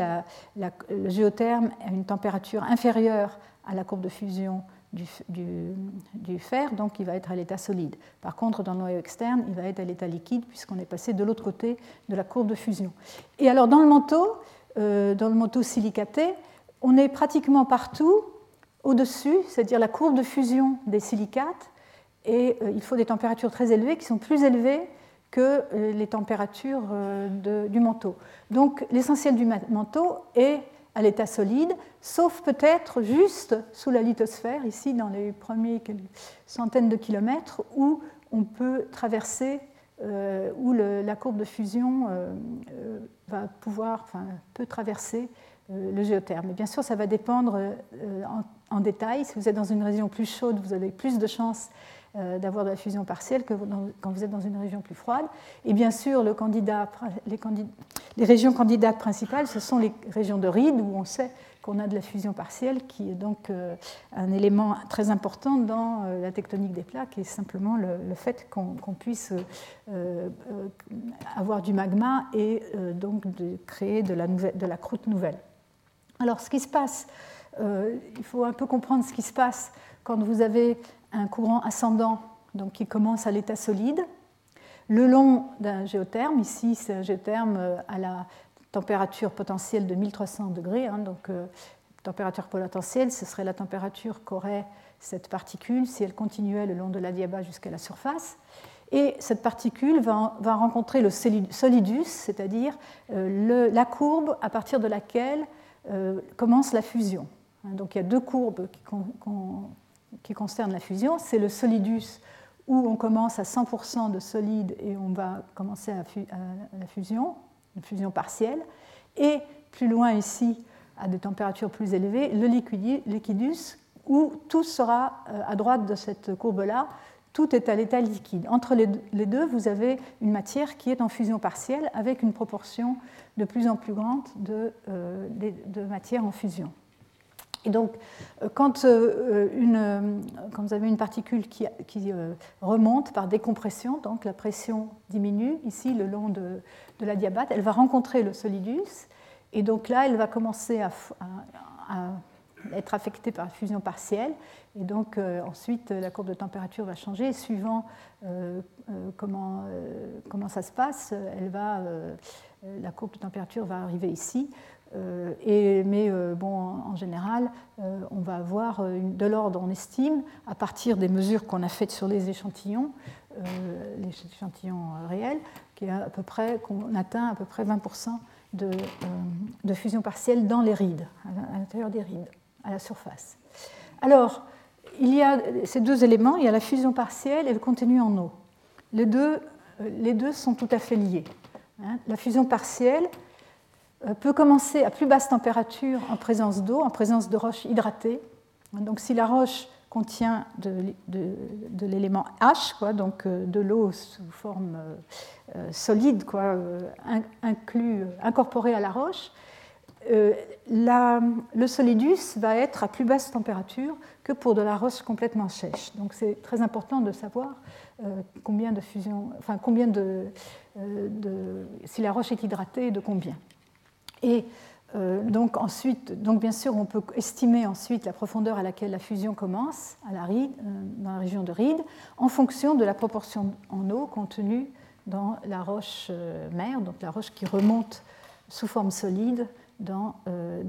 [SPEAKER 2] le géotherme a une température inférieure à la courbe de fusion du, fer, donc il va être à l'état solide. Par contre, dans le noyau externe, il va être à l'état liquide puisqu'on est passé de l'autre côté de la courbe de fusion. Et alors dans le manteau, dans le manteau silicaté, on est pratiquement partout au-dessus, c'est-à-dire la courbe de fusion des silicates, et euh, il faut des températures très élevées qui sont plus élevées que euh, les températures euh, du manteau. Donc l'essentiel du manteau est à l'état solide, sauf peut-être juste sous la lithosphère, ici dans les premiers centaines de kilomètres, où on peut traverser, où la courbe de fusion va pouvoir, enfin, peut traverser le géotherme. Mais bien sûr, ça va dépendre en détail. Si vous êtes dans une région plus chaude, vous avez plus de chances euh, d'avoir de la fusion partielle quand vous êtes dans une région plus froide. Et bien sûr, les, régions candidates principales, ce sont les régions de ride où on sait qu'on a de la fusion partielle, qui est donc euh, un élément très important dans euh, la tectonique des plaques, et simplement le, fait qu'on puisse avoir du magma et donc de créer de la, de la croûte nouvelle. Alors, ce qui se passe euh, il faut un peu comprendre ce qui se passe quand vous avez un courant ascendant donc qui commence à l'état solide, le long d'un géotherme. Ici, c'est un géotherme euh, à la température potentielle de 1300 degrés. Hein, donc, euh, température potentielle, ce serait la température qu'aurait cette particule si elle continuait le long de la diaba jusqu'à la surface. Et cette particule va, rencontrer le solidus, c'est-à-dire la courbe à partir de laquelle commence la fusion. Hein, donc il y a deux courbes qui, concernent la fusion. C'est le solidus où on commence à 100% de solide et on va commencer à, la fusion, une fusion partielle. Et plus loin ici, à des températures plus élevées, le liquidus où tout sera euh, à droite de cette courbe-là, tout est à l'état liquide. Entre les deux, vous avez une matière qui est en fusion partielle avec une proportion de plus en plus grande de, euh, de matière en fusion. Et donc, euh, quand, euh, une, quand, vous avez une particule qui, euh, remonte par décompression, donc la pression diminue, ici le long de, la diabate, elle va rencontrer le solidus, et donc là, elle va commencer à, être affectée par fusion partielle, et donc ensuite la courbe de température va changer, suivant comment, comment ça se passe, elle va, la courbe de température va arriver ici. Euh, mais euh, bon, en, général, euh, on va avoir de l'ordre, on estime, à partir des mesures qu'on a faites sur les échantillons, les échantillons réels, qu'on atteint à peu près 20% de, fusion partielle dans les rides, à l'intérieur des rides, à la surface. Alors, il y a ces deux éléments, il y a la fusion partielle et le contenu en eau. Les deux, sont tout à fait liés. Hein. La fusion partielle, peut commencer à plus basse température en présence d'eau, en présence de roches hydratées. Donc si la roche contient de, l'élément H, donc euh, de l'eau sous forme euh, solide, quoi, inclus, incorporée à la roche, le solidus va être à plus basse température que pour de la roche complètement sèche. Donc c'est très important de savoir combien de fusion, enfin combien de, si la roche est hydratée, de combien. Et donc ensuite, donc bien sûr, on peut estimer ensuite la profondeur à laquelle la fusion commence, ride, dans la région de ride, en fonction de la proportion en eau contenue dans la roche mère, donc la roche qui remonte sous forme solide euh,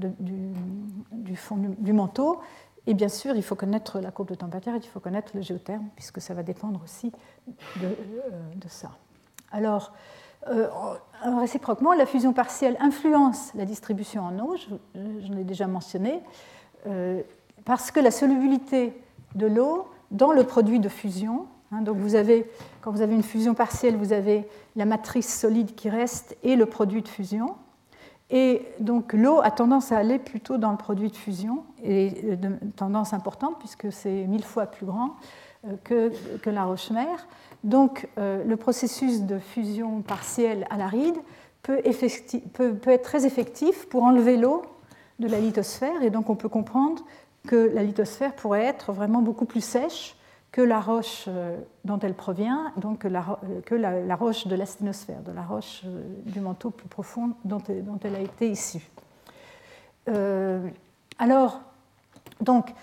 [SPEAKER 2] du, fond du, manteau. Et bien sûr, il faut connaître la courbe de température et il faut connaître le géotherme, puisque ça va dépendre aussi de, euh, ça. Alors, euh, réciproquement, la fusion partielle influence la distribution en eau, j'en ai déjà mentionné, parce que la solubilité de l'eau dans le produit de fusion, hein, donc vous avez, quand vous avez une fusion partielle, vous avez la matrice solide qui reste et le produit de fusion. Et donc l'eau a tendance à aller plutôt dans le produit de fusion, et de tendance importante puisque c'est mille fois plus grand euh, que, que la roche-mère. Donc euh, le processus de fusion partielle à l'aride peut, peut, être très effectif pour enlever l'eau de la lithosphère, et donc on peut comprendre que la lithosphère pourrait être vraiment beaucoup plus sèche que la roche euh, dont elle provient, donc euh, que la, roche de l'asténosphère, de la roche euh, du manteau plus profond dont, dont elle a été issue. alors, donc,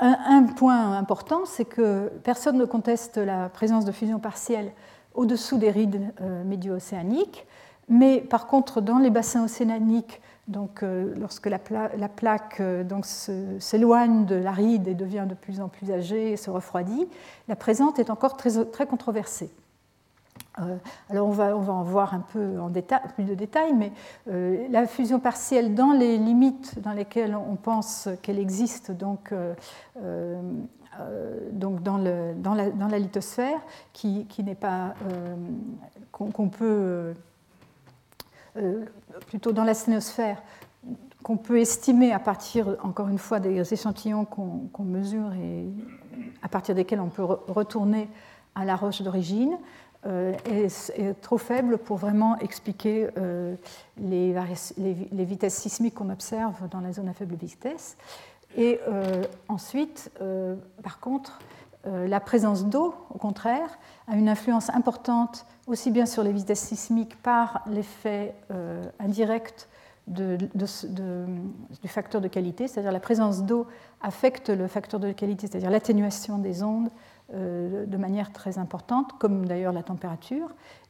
[SPEAKER 2] un, point important, c'est que personne ne conteste la présence de fusion partielle au-dessous des rides médio-océaniques, mais par contre, dans les bassins océaniques euh, lorsque la, plaque euh, s'éloigne de l'aride et devient de plus en plus âgée et se refroidit, la présente est encore très controversée. Euh, alors on va, on va, en voir un peu en plus de détails, mais la fusion partielle dans les limites dans lesquelles on pense qu'elle existe, donc, donc dans, le, dans, la, dans, la, lithosphère, qui, qui n'est pas qu'on peut euh, plutôt dans la sténosphère, qu'on peut estimer à partir, encore une fois, des échantillons qu'on mesure et à partir desquels on peut retourner à la roche d'origine, euh, est, trop faible pour vraiment expliquer euh, les, vitesses sismiques qu'on observe dans la zone à faible vitesse. Et ensuite, par contre, la présence d'eau, au contraire, a une influence importante aussi bien sur les vitesses sismiques par l'effet euh, indirect du facteur de qualité, c'est-à-dire la présence d'eau affecte le facteur de qualité, c'est-à-dire l'atténuation des ondes euh, de manière très importante, comme d'ailleurs la température,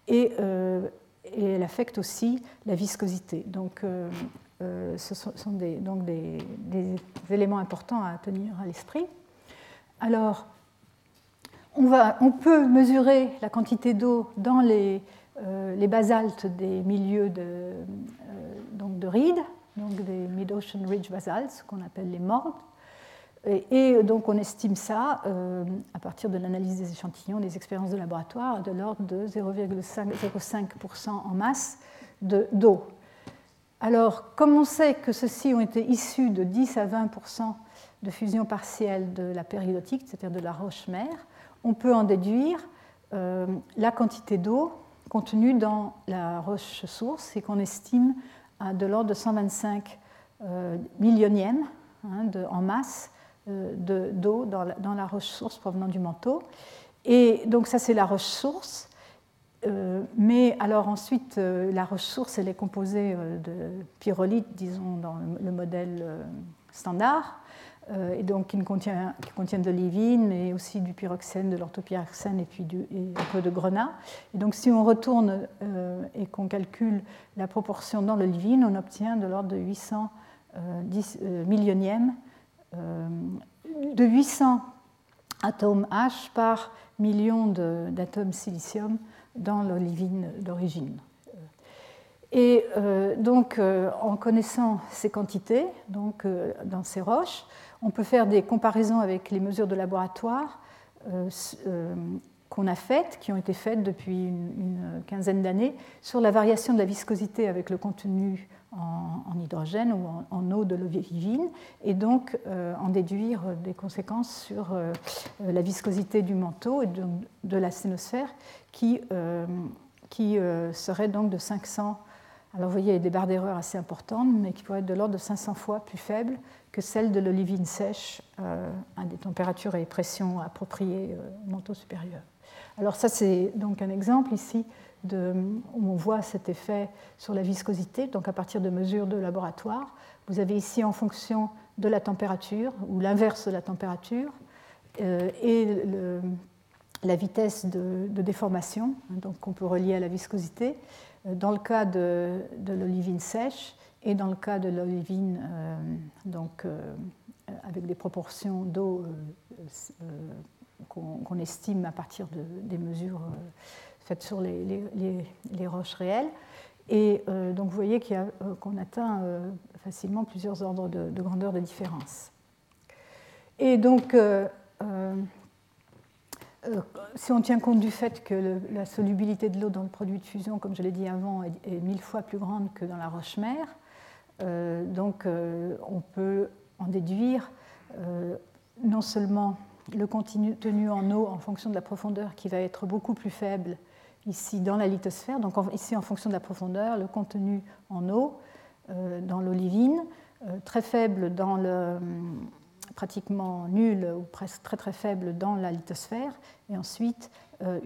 [SPEAKER 2] et, euh, elle affecte aussi la viscosité. Donc ce sont, des, donc des, éléments importants à tenir à l'esprit. Alors, on, peut mesurer la quantité d'eau dans les, euh, basaltes des milieux de, euh, donc de rides, donc des Mid-Ocean Ridge basalts, qu'on appelle les MORD. Et, donc on estime ça euh, à partir de l'analyse des échantillons, des expériences de laboratoire, de l'ordre de 0,05% en masse d'eau. Alors, comme on sait que ceux-ci ont été issus de 10 à 20% de fusion partielle de la périodique, c'est-à-dire de la roche-mère, on peut en déduire euh, la quantité d'eau contenue dans la roche source et qu'on estime à de l'ordre de 125 euh, millionièmes hein, en masse euh, d'eau dans, la roche source provenant du manteau. Et donc ça c'est la roche source. mais alors ensuite, la roche source, elle est composée de pyrolite, disons, dans le modèle standard. Euh, et donc qui, contient, qui, contiennent de l'ivine, mais aussi du pyroxène, de l'orthopyroxène et puis un peu de grenat. Et donc si on retourne euh, et qu'on calcule la proportion dans le livine, on obtient de l'ordre de 800 euh, millionièmes, de 800 atomes H par million d'atomes silicium dans l'olivine d'origine. Et donc, en connaissant ces quantités donc, dans ces roches, on peut faire des comparaisons avec les mesures de laboratoire euh, euh, qu'on a faites, qui ont été faites depuis une, quinzaine d'années, sur la variation de la viscosité avec le contenu en, hydrogène ou en, eau de l'ovivine, et donc euh, en déduire des conséquences sur la viscosité du manteau et de, la sténosphère, qui, qui serait donc de 500 Alors vous voyez, il y a des barres d'erreur assez importantes, mais qui pourraient être de l'ordre de 500 fois plus faibles que celles de l'olivine sèche à des températures et pressions appropriées au manteau supérieur. Alors ça, c'est donc un exemple ici où on voit cet effet sur la viscosité, donc à partir de mesures de laboratoire. Vous avez ici en fonction de la température, ou l'inverse de la température, euh, et la vitesse de, déformation, hein, donc qu'on peut relier à la viscosité, euh, dans le cas de, l'olivine sèche et dans le cas de l'olivine euh, avec des proportions d'eau qu'on estime à partir des mesures faites sur les, roches réelles. Et donc vous voyez qu'on atteint facilement plusieurs ordres de, grandeur de différence. Et donc, euh, euh, euh, si on tient compte du fait que la solubilité de l'eau dans le produit de fusion, comme je l'ai dit avant, est, mille fois plus grande que dans la roche-mère, donc on peut en déduire non seulement le contenu en eau en fonction de la profondeur qui va être beaucoup plus faible ici dans la lithosphère, donc ici en fonction de la profondeur, le contenu en eau euh, dans l'olivine, euh, très faible dans le pratiquement nul ou presque très très faible dans la lithosphère, et ensuite euh,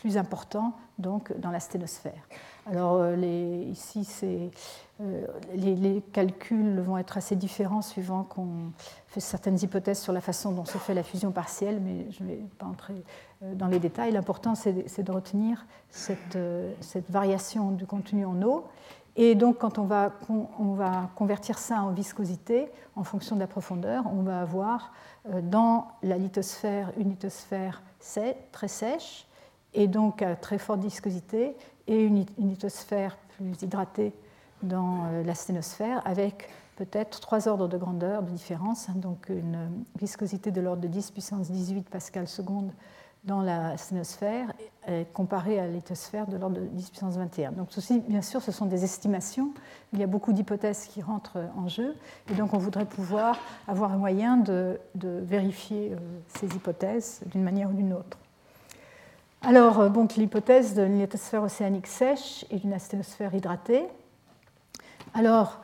[SPEAKER 2] plus important donc dans la sténosphère. Alors les, ici, les, les, calculs vont être assez différents suivant qu'on fait certaines hypothèses sur la façon dont se fait la fusion partielle, mais je ne vais pas entrer dans les détails. L'important, c'est de retenir cette, variation du contenu en eau et donc, quand on va, on va, convertir ça en viscosité, en fonction de la profondeur, on va avoir euh, dans la lithosphère une lithosphère très sèche, et donc à très forte viscosité, et une lithosphère plus hydratée dans euh, la sténosphère, avec peut-être trois ordres de grandeur de différence, hein, donc une viscosité de l'ordre de 10 puissance 18 pascal seconde dans la sténosphère comparé à l'éthosphère de l'ordre de 10 puissance 21. Donc ceci, bien sûr, ce sont des estimations. Il y a beaucoup d'hypothèses qui rentrent en jeu. Et donc on voudrait pouvoir avoir un moyen de, vérifier euh, ces hypothèses d'une manière ou d'une autre. Alors, euh, donc, l'hypothèse d'une lithosphère océanique sèche et d'une asténosphère hydratée. Alors,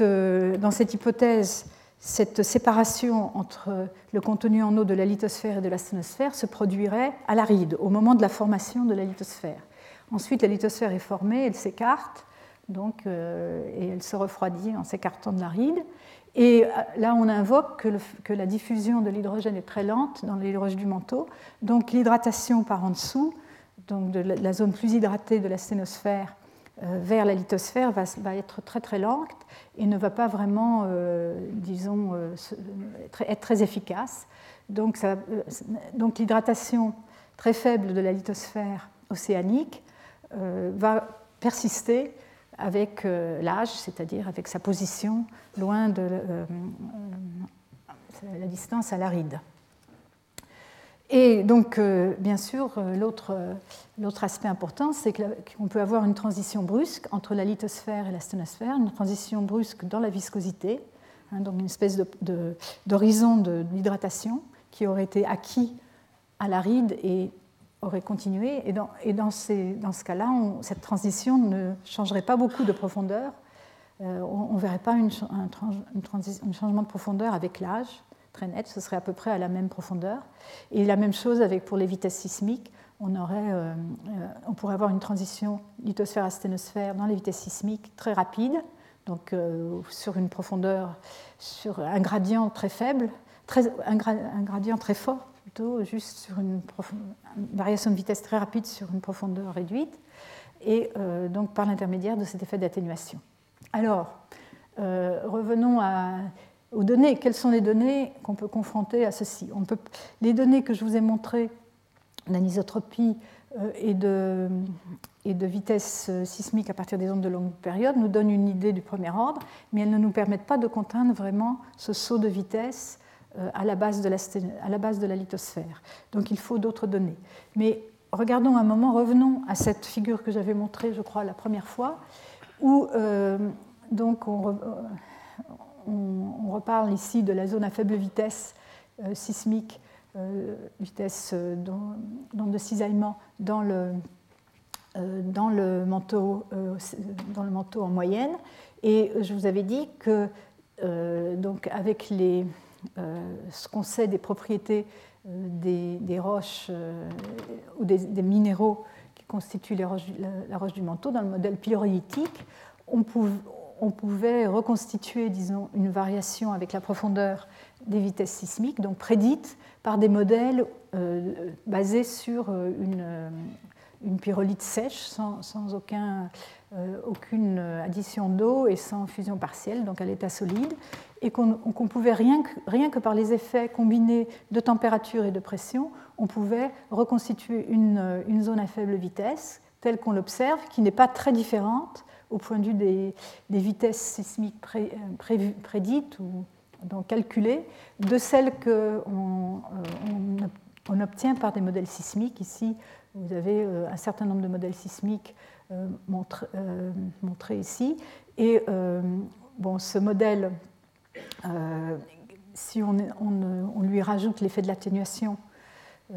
[SPEAKER 2] euh, dans cette hypothèse, cette séparation entre le contenu en eau de la lithosphère et de la sténosphère se produirait à l'aride, au moment de la formation de la lithosphère. Ensuite, la lithosphère est formée, elle s'écarte, donc, euh, et elle se refroidit en s'écartant de l'aride. Et euh, là, on invoque que, la diffusion de l'hydrogène est très lente dans les roches du manteau, donc l'hydratation par en dessous, donc de la zone plus hydratée de la sténosphère euh, vers la lithosphère va, être très très lente et ne va pas vraiment, euh, disons, être très efficace. Donc l'hydratation très faible de la lithosphère océanique va persister avec l'âge, c'est-à-dire avec sa position loin de la distance à l'aride. Et donc, euh, bien sûr, euh, euh, l'autre aspect important, c'est qu'on peut avoir une transition brusque entre la lithosphère et la sténosphère, une transition brusque dans la viscosité, hein, donc une espèce d'horizon d'hydratation qui aurait été acquis à l'aride et aurait continué. Et dans, et dans, ces, dans ce cas-là, cette transition ne changerait pas beaucoup de profondeur. on ne verrait pas une, un, changement de profondeur avec l'âge très net, ce serait à peu près à la même profondeur. Et la même chose avec pour les vitesses sismiques, on, aurait, euh, euh, on pourrait avoir une transition lithosphère-asténosphère dans les vitesses sismiques très rapide, donc euh, sur une profondeur, sur un gradient très faible, très, un, gradient très fort plutôt, juste sur une, variation de vitesse très rapide sur une profondeur réduite, et donc par l'intermédiaire de cet effet d'atténuation. Alors, revenons à aux données. Quelles sont les données qu'on peut confronter à ceci? Les données que je vous ai montrées d'anisotropie euh, et de, et de vitesse euh, sismique à partir des ondes de longue période nous donnent une idée du premier ordre, mais elles ne nous permettent pas de contraindre vraiment ce saut de vitesse euh, à la base de la, à la, base de la lithosphère. Donc il faut d'autres données. Mais regardons un moment, revenons à cette figure que j'avais montrée, je crois, la première fois, où donc on, on, reparle ici de la zone à faible vitesse euh, sismique, euh, vitesse euh, de cisaillement dans le, dans, le manteau, dans le manteau en moyenne. Et je vous avais dit que donc avec les, ce qu'on sait des propriétés des, roches ou des, minéraux qui constituent la, roche du manteau, dans le modèle pyrolytique, on, pouvait reconstituer, disons, une variation avec la profondeur des vitesses sismiques, donc prédites par des modèles euh, basés sur euh, une, euh, une, pyrolite sèche, sans, aucun, aucune addition d'eau et sans fusion partielle, donc à l'état solide, et qu'on pouvait, rien que, par les effets combinés de température et de pression, on pouvait reconstituer une, une zone à faible vitesse, telle qu'on l'observe, qui n'est pas très différente au point de vue des, vitesses sismiques prédites ou donc calculées de celles qu'on euh, on, obtient par des modèles sismiques. Ici, vous avez euh, un certain nombre de modèles sismiques euh, montrés ici. Et bon, ce modèle, si on, lui rajoute l'effet de l'atténuation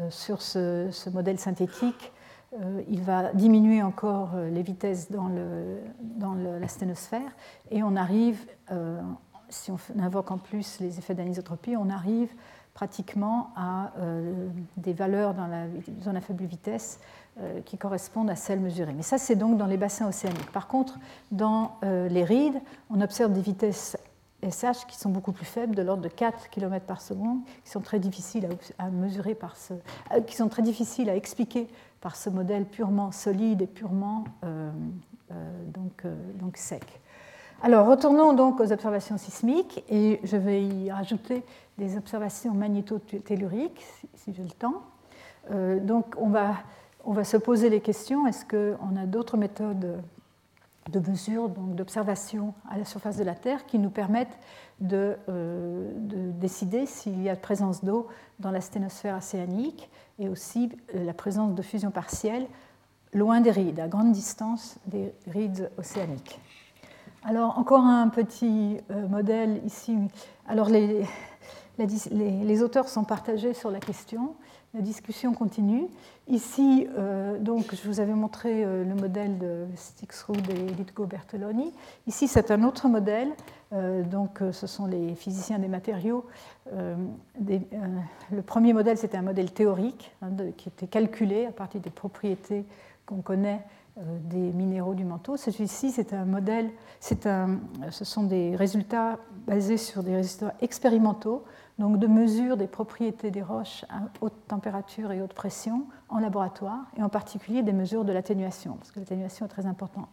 [SPEAKER 2] sur ce, modèle synthétique, euh, il va diminuer encore euh, les vitesses dans, la sténosphère et on arrive, euh, si on invoque en plus les effets d'anisotropie, on arrive pratiquement à des valeurs dans la zone à faible vitesse qui correspondent à celles mesurées. Mais ça, c'est donc dans les bassins océaniques. Par contre, dans les rides, on observe des vitesses SH qui sont beaucoup plus faibles, de l'ordre de 4 km par seconde, qui sont très difficiles à, mesurer par ce, qui sont très difficiles à expliquer par ce modèle purement solide et purement euh, euh, donc, euh, donc, sec. Alors, retournons donc aux observations sismiques et je vais y rajouter des observations magnétotelluriques, si, j'ai le temps. donc, on va, on va se poser les questions est-ce qu'on a d'autres méthodes de mesure, donc d'observation à la surface de la Terre, qui nous permettent de, de décider s'il y a présence d'eau dans la sténosphère océanique et aussi euh, la présence de fusion partielle loin des rides, à grande distance des rides océaniques. Alors encore un petit euh, modèle ici. Alors les, les, auteurs sont partagés sur la question, la discussion continue. Ici, euh, donc, je vous avais montré le modèle de Stixrud et Litgo Bertoloni. Ici, c'est un autre modèle euh, donc, euh, ce sont les physiciens des matériaux. Euh, le premier modèle, c'était un modèle théorique hein, qui était calculé à partir des propriétés qu'on connaît des minéraux du manteau. Celui-ci, c'est un modèle, un, ce sont des résultats basés sur des résultats expérimentaux donc de mesure des propriétés des roches à haute température et haute pression en laboratoire, et en particulier des mesures de l'atténuation, parce que l'atténuation est très importante.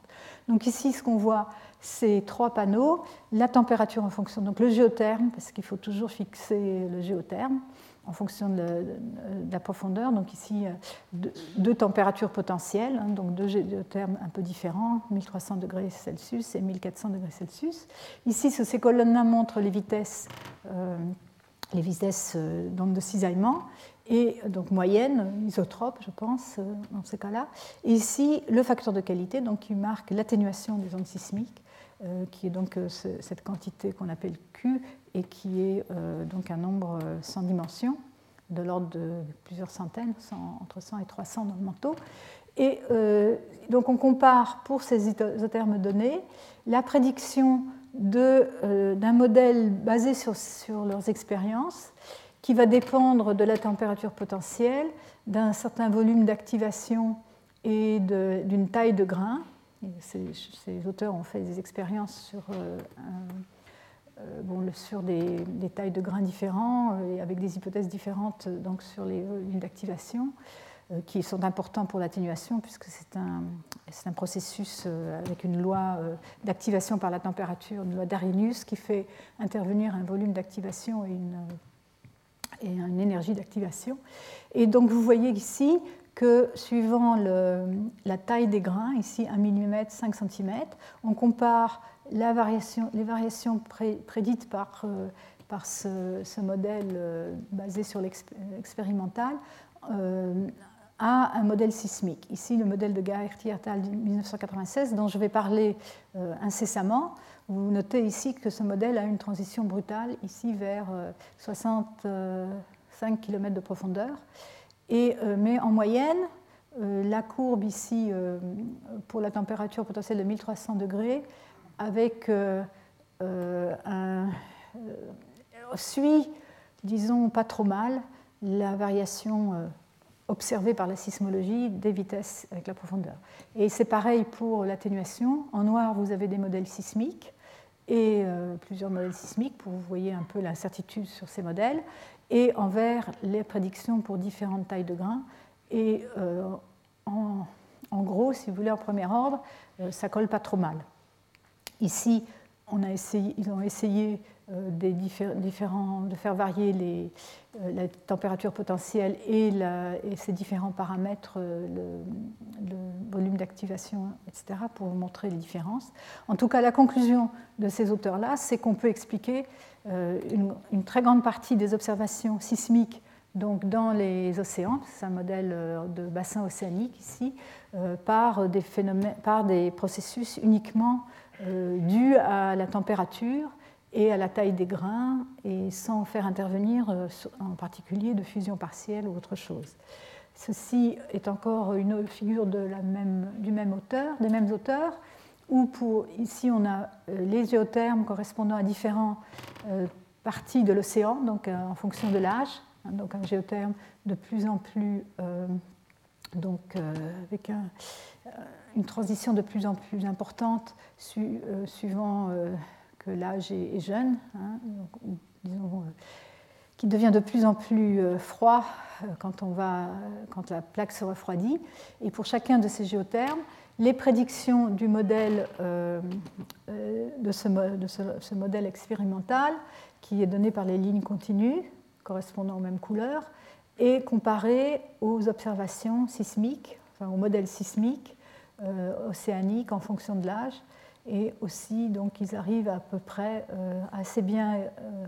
[SPEAKER 2] Donc ici, ce qu'on voit, c'est trois panneaux, la température en fonction, donc le géotherme, parce qu'il faut toujours fixer le géotherme en fonction de, la profondeur. Donc ici, deux, températures potentielles, hein, donc deux géothermes un peu différents, 1300 degrés Celsius et 1400 degrés Celsius. Ici, ces colonnes-là montrent les vitesses euh, les vitesses euh, de cisaillement, et donc moyenne, isotrope, je pense, euh, dans ce cas-là. Et ici, le facteur de qualité, donc, qui marque l'atténuation des ondes sismiques, euh, qui est donc cette quantité qu'on appelle Q, et qui est donc un nombre sans dimension, de l'ordre de plusieurs centaines, entre 100 et 300 dans le manteau. Et donc on compare pour ces isothermes donnés la prédiction euh, d'un modèle basé sur, sur, leurs expériences qui va dépendre de la température potentielle, d'un certain volume d'activation et d'une taille de grain. ces, auteurs ont fait des expériences sur, euh, euh, bon, sur des, tailles de grains différents et avec des hypothèses différentes donc, sur les volumes d'activation. Euh, qui sont importants pour l'atténuation, puisque c'est un, un, processus euh, avec une loi euh, d'activation par la température, une loi d'Arrhenius, qui fait intervenir un volume d'activation et une, et énergie d'activation. Et donc vous voyez ici que suivant la taille des grains, ici 1 mm, 5 cm, on compare les variations prédites par, par ce, modèle basé sur l'expérimental à un modèle sismique. Ici, le modèle de Gaerti et al. 1996, dont je vais parler euh, incessamment. Vous notez ici que ce modèle a une transition brutale, ici vers 65 euh, km de profondeur. Euh, mais en moyenne, la courbe ici pour la température potentielle de 1300 degrés avec un, suit, disons, pas trop mal la variation observée par la sismologie des vitesses avec la profondeur. Et c'est pareil pour l'atténuation. En noir, vous avez des modèles sismiques et euh, plusieurs modèles sismiques pour vous voyez un peu l'incertitude sur ces modèles. Et en vert, les prédictions pour différentes tailles de grains. Et euh, en, gros, si vous voulez, en premier ordre, euh, ça colle pas trop mal. Ici, ils ont essayé euh, de faire varier euh, la température potentielle et, ces différents paramètres, euh, le, volume d'activation, etc., pour montrer les différences. En tout cas, la conclusion de ces auteurs-là, c'est qu'on peut expliquer une, très grande partie des observations sismiques donc dans les océans, c'est un modèle de bassin océanique ici, par, des phénomènes, par des processus uniquement dus à la température et à la taille des grains et sans faire intervenir euh, en particulier de fusion partielle ou autre chose. Ceci est encore une figure du même auteur, des mêmes auteurs, où pour, ici on a euh, les géothermes correspondant à différentes euh, parties de l'océan, donc en fonction de l'âge, hein, donc un géotherme de plus en plus, donc avec une transition de plus en plus importante suivant l'âge est, jeune, hein, euh, qui devient de plus en plus euh, froid euh, quand, on va, quand la plaque se refroidit. Et pour chacun de ces géothermes, les prédictions du modèle, de, ce, modèle expérimental, qui est donné par les lignes continues correspondant aux mêmes couleurs, et comparées aux observations sismiques, enfin, au modèle sismique océanique en fonction de l'âge, et aussi donc ils arrivent à peu près euh, assez bien euh,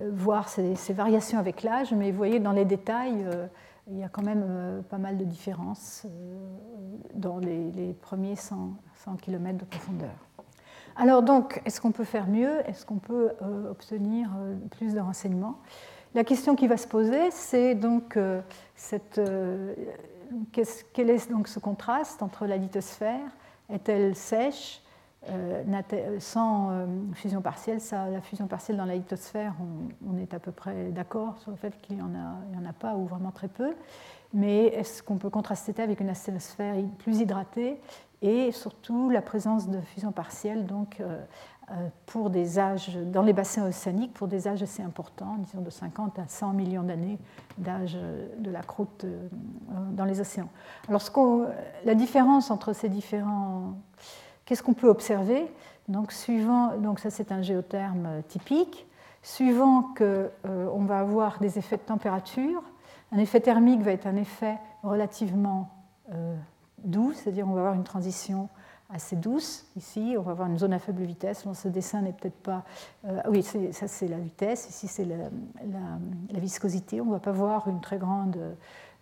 [SPEAKER 2] euh, voir ces, variations avec l'âge, mais vous voyez dans les détails, il y a quand même pas mal de différences dans les, premiers 100, 100, km de profondeur. Alors donc, est-ce qu'on peut faire mieux? Est-ce qu'on peut obtenir plus de renseignements? La question qui va se poser, c'est donc cette, quel est donc ce contraste entre la lithosphère? Est-elle sèche? Euh, sans euh, fusion partielle, la fusion partielle dans la lithosphère, on, est à peu près d'accord sur le fait qu'il n'y en, a pas ou vraiment très peu. Mais est-ce qu'on peut contraster avec une asténosphère plus hydratée et surtout la présence de fusion partielle donc, euh, pour des âges, dans les bassins océaniques pour des âges assez importants, disons de 50 à 100 millions d'années d'âge de la croûte dans les océans. Alors la différence entre ces différents Qu'est-ce qu'on peut observer? Donc, suivant, donc ça c'est un géotherme euh, typique. Suivant qu'on euh, on va avoir des effets de température, un effet thermique va être un effet relativement euh, doux, c'est-à-dire on va avoir une transition assez douce ici, on va avoir une zone à faible vitesse. ce dessin n'est peut-être pas. oui, ça c'est la vitesse, ici c'est la, viscosité. On ne va pas voir une très grande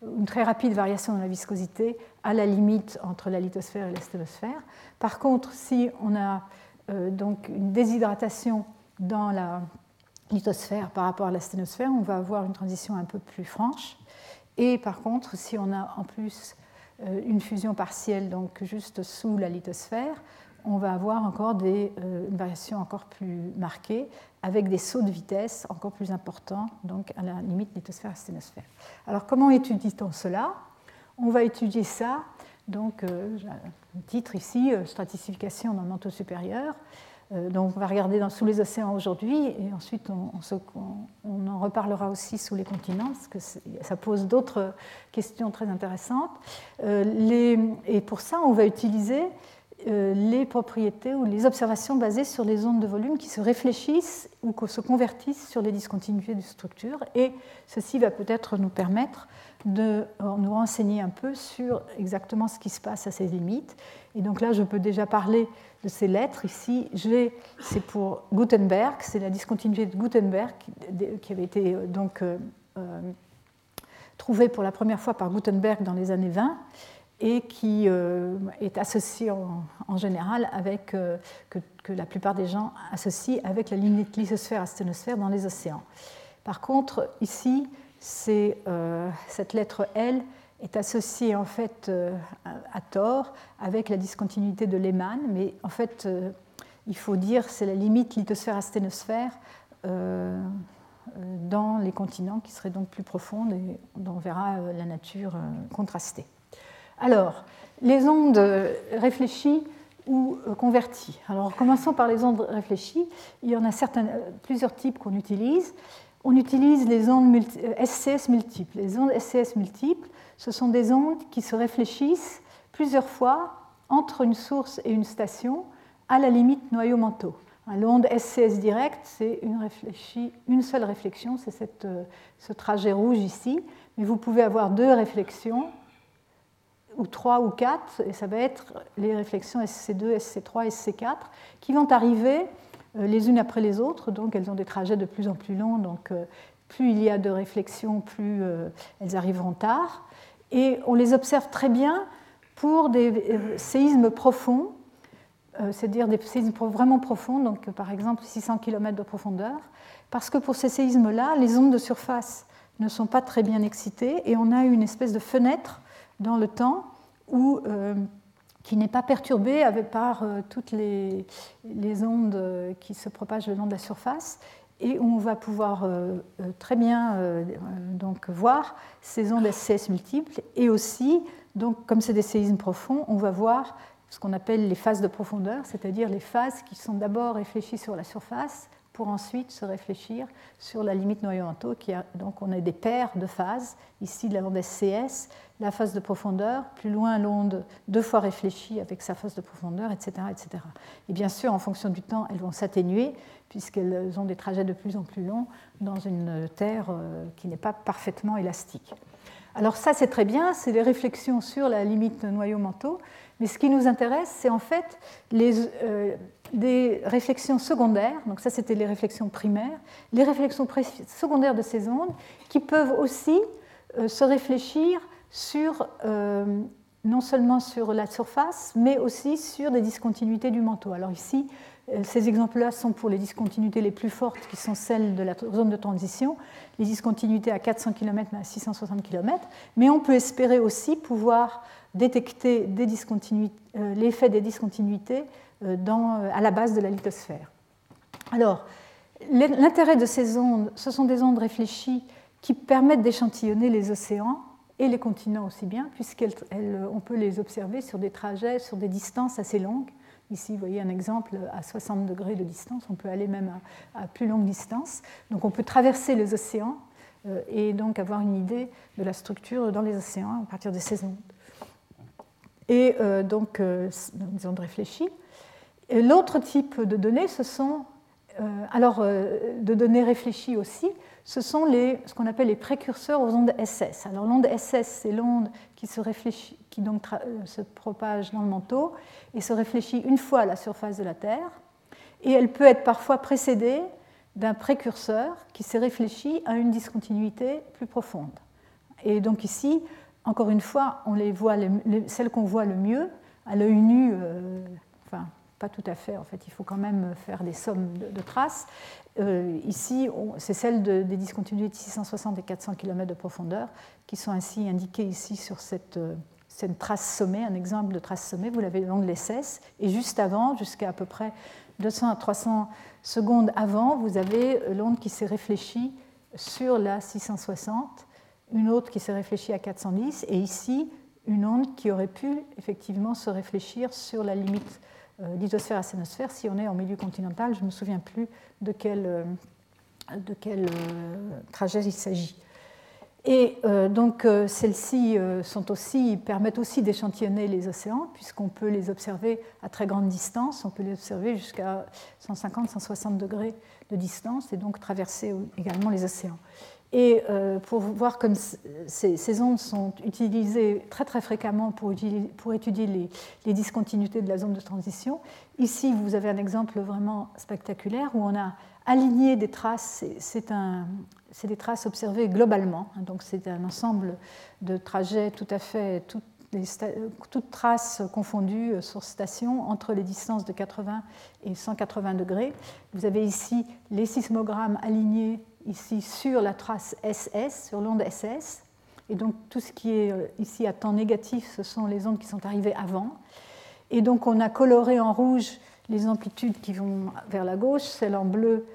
[SPEAKER 2] une très rapide variation dans la viscosité à la limite entre la lithosphère et la sténosphère. Par contre, si on a euh, donc une déshydratation dans la lithosphère par rapport à la sténosphère, on va avoir une transition un peu plus franche. Et par contre, si on a en plus euh, une fusion partielle donc juste sous la lithosphère, on va avoir encore des, euh, une variation encore plus marquée avec des sauts de vitesse encore plus importants, donc à la limite lithosphère-sténosphère. Alors comment étudie-t-on cela? On va étudier ça, donc euh, titre ici, euh, stratification dans le manteau supérieur. Donc on va regarder dans, sous les océans aujourd'hui et ensuite on, on, en reparlera aussi sous les continents parce que ça pose d'autres questions très intéressantes. Les, et pour ça on va utiliser euh, les propriétés ou les observations basées sur les ondes de volume qui se réfléchissent ou qui se convertissent sur les discontinuités de structure. Et ceci va peut-être nous permettre de euh, nous renseigner un peu sur exactement ce qui se passe à ces limites. Et donc là, je peux déjà parler de ces lettres. Ici, c'est pour Gutenberg, c'est la discontinuité de Gutenberg qui avait été euh, donc trouvée pour la première fois par Gutenberg dans les années 20 et qui euh, est associé en, général avec, euh, que, la plupart des gens associent avec la limite lithosphère-asténosphère dans les océans. Par contre, ici, c'est euh, cette lettre L est associée en fait à, tort avec la discontinuité de Lehmann, mais en fait, il faut dire c'est la limite lithosphère-asténosphère dans les continents qui seraient donc plus profondes et dont on verra la nature contrastée. Alors, les ondes réfléchies ou euh, converties. Alors commençons par les ondes réfléchies. Il y en a certains, euh, plusieurs types qu'on utilise. On utilise les ondes SCS euh, multiples. Les ondes SCS multiples, ce sont des ondes qui se réfléchissent plusieurs fois entre une source et une station à la limite noyau-manteau. L'onde SCS directe, c'est une, une, seule réflexion, c'est ce trajet rouge ici, mais vous pouvez avoir deux réflexions ou 3 ou 4, et ça va être les réflexions SC2, SC3, SC4, qui vont arriver euh, les unes après les autres, donc elles ont des trajets de plus en plus longs, donc euh, plus il y a de réflexions, plus euh, elles arriveront tard. Et on les observe très bien pour des séismes profonds, c'est-à-dire des séismes vraiment profonds, donc par exemple 600 km de profondeur, parce que pour ces séismes-là, les ondes de surface ne sont pas très bien excitées et on a une espèce de fenêtre dans le temps où, euh, qui n'est pas perturbé par euh, toutes les, ondes euh, qui se propagent le long de la surface et on va pouvoir très bien donc, voir ces ondes SCS multiples et aussi, donc, comme c'est des séismes profonds, on va voir ce qu'on appelle les phases de profondeur, c'est-à-dire les phases qui sont d'abord réfléchies sur la surface pour ensuite se réfléchir sur la limite noyau-manteau. Donc on a des paires de phases, ici la bande SCS, la phase de profondeur, plus loin l'onde deux fois réfléchie avec sa phase de profondeur, etc., etc. Et bien sûr, en fonction du temps, elles vont s'atténuer puisqu'elles ont des trajets de plus en plus longs dans une Terre euh, qui n'est pas parfaitement élastique. Alors ça, c'est très bien, c'est des réflexions sur la limite noyau-manteau, mais ce qui nous intéresse, c'est en fait les, euh, des réflexions secondaires, donc ça c'était les réflexions primaires, les réflexions secondaires de ces ondes qui peuvent aussi euh, se réfléchir sur, euh, non seulement sur la surface, mais aussi sur des discontinuités du manteau. Alors ici, euh, ces exemples-là sont pour les discontinuités les plus fortes, qui sont celles de la zone de transition, les discontinuités à 400 km à 660 km, mais on peut espérer aussi pouvoir détecter l'effet des discontinuités dans, euh, à la base de la lithosphère. Alors, l'intérêt de ces ondes, ce sont des ondes réfléchies qui permettent d'échantillonner les océans et les continents aussi bien, puisqu'on peut les observer sur des trajets, sur des distances assez longues. Ici, vous voyez un exemple à 60 degrés de distance, on peut aller même à, plus longue distance. Donc on peut traverser les océans euh, et donc avoir une idée de la structure dans les océans à partir de ces ondes. Et donc, des ondes réfléchies. L'autre type de données, ce sont, euh, alors euh, de données réfléchies aussi, ce sont les, ce qu'on appelle les précurseurs aux ondes SS. Alors l'onde SS, c'est l'onde qui, se, réfléchit, qui donc euh, se propage dans le manteau et se réfléchit une fois à la surface de la Terre. Et elle peut être parfois précédée d'un précurseur qui s'est réfléchi à une discontinuité plus profonde. Et donc ici, encore une fois, on les voit, celles qu'on voit le mieux à l'œil nu, pas tout à fait, en fait, il faut quand même faire des sommes de, traces. Euh, ici, c'est celle des discontinuités de 660 et 400 km de profondeur qui sont ainsi indiquées ici sur cette, euh, cette trace sommet, un exemple de trace sommet, vous l'avez le long de l'SS, et juste avant, jusqu'à à peu près 200 à 300 secondes avant, vous avez l'onde qui s'est réfléchie sur la 660, une autre qui s'est réfléchie à 410, et ici, une onde qui aurait pu effectivement se réfléchir sur la limite euh, lithosphère à sénosphère, si on est en milieu continental, je ne me souviens plus de quel, euh, de euh, trajet il s'agit. Et donc celles-ci permettent aussi d'échantillonner les océans, puisqu'on peut les observer à très grande distance, on peut les observer jusqu'à 150-160 degrés de distance, et donc traverser également les océans. Et euh, pour voir comme ces, ondes sont utilisées très très fréquemment pour, étudier les, discontinuités de la zone de transition, ici vous avez un exemple vraiment spectaculaire où on a aligné des traces, c'est des traces observées globalement, hein, donc c'est un ensemble de trajets tout à fait, toutes, traces confondues euh, sur station entre les distances de 80 et 180 degrés. Vous avez ici les sismogrammes alignés ici sur la trace SS, sur l'onde SS, Et donc tout ce qui est ici à temps négatif, ce sont les ondes qui sont arrivées avant. Et donc on a coloré en rouge les amplitudes qui vont vers la gauche, celles en bleu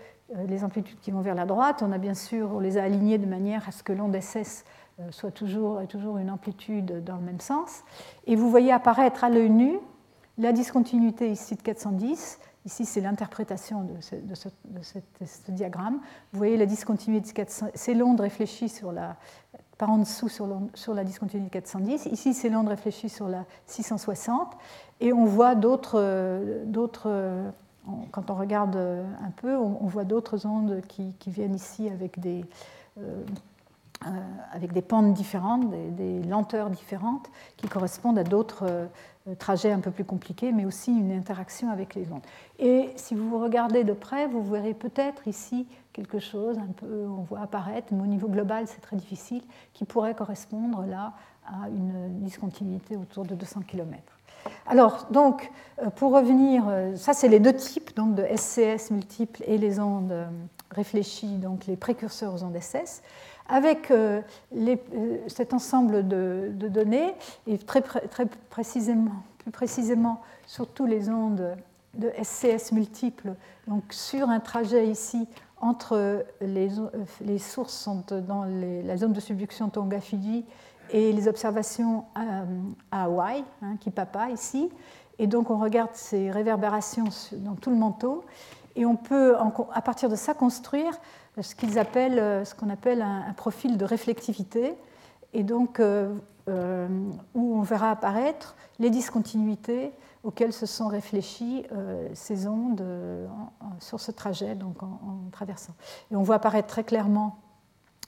[SPEAKER 2] les amplitudes qui vont vers la droite. On a bien sûr, on les a alignées de manière à ce que l'onde SS soit toujours, toujours une amplitude dans le même sens. Et vous voyez apparaître à l'œil nu la discontinuité ici de 410 Ici, c'est l'interprétation de, ce, diagramme. Vous voyez la discontinuité de 400, c'est l'onde réfléchie sur la, par en dessous sur, la discontinuité de 410. Ici, c'est l'onde réfléchie sur la 660. Et on voit d'autres, d'autres quand on regarde un peu, on, voit d'autres ondes qui, viennent ici avec des, euh, avec des pentes différentes, des, lenteurs différentes, qui correspondent à d'autres euh, trajet un peu plus compliqué, mais aussi une interaction avec les ondes. Et si vous regardez de près, vous verrez peut-être ici quelque chose, un peu, on voit apparaître, mais au niveau global, c'est très difficile, qui pourrait correspondre là à une discontinuité autour de 200 km. Alors, donc, euh, pour revenir, euh, ça c'est les deux types donc de SCS multiples et les ondes euh, réfléchies, donc les précurseurs aux ondes SS avec euh, euh, cet ensemble de, données, et très, précisément, plus précisément surtout les ondes de SCS multiples, donc sur un trajet ici entre les, les sources dans la zone de subduction Tonga-Fiji et les observations à, Hawaï, hein, Kipapa ici. Et donc on regarde ces réverbérations dans tout le manteau et on peut, à partir de ça, construire ce euh, qu'on appelle un, profil de réflectivité, et donc euh, euh, où on verra apparaître les discontinuités auxquelles se sont réfléchies ces ondes sur ce trajet, donc en, traversant. Et on voit apparaître très clairement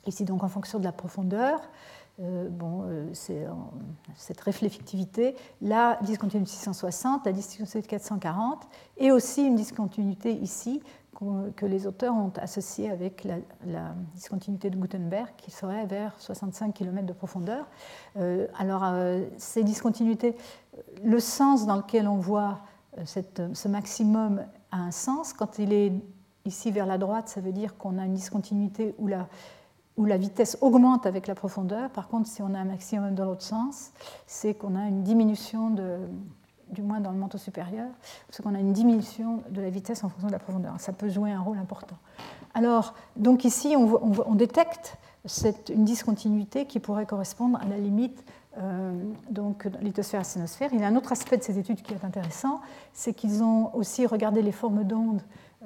[SPEAKER 2] ici donc en fonction de la profondeur. Bon, c'est cette réflectivité, la discontinuité 660, la discontinuité de 440, et aussi une discontinuité ici que les auteurs ont associé avec la, discontinuité de Gutenberg, qui serait vers 65 km de profondeur. Euh, alors, euh, ces discontinuités, le sens dans lequel on voit euh, ce maximum a un sens. Quand il est ici vers la droite, ça veut dire qu'on a une discontinuité où la, où la vitesse augmente avec la profondeur. Par contre, si on a un maximum dans l'autre sens, c'est qu'on a une diminution de, du moins dans le manteau supérieur, parce qu'on a une diminution de la vitesse en fonction de la profondeur. Ça peut jouer un rôle important. Alors, donc ici, on, détecte une discontinuité qui pourrait correspondre à la limite euh, donc lithosphère sténosphère. Il y a un autre aspect de cette étude qui est intéressant, c'est qu'ils ont aussi regardé les formes d'ondes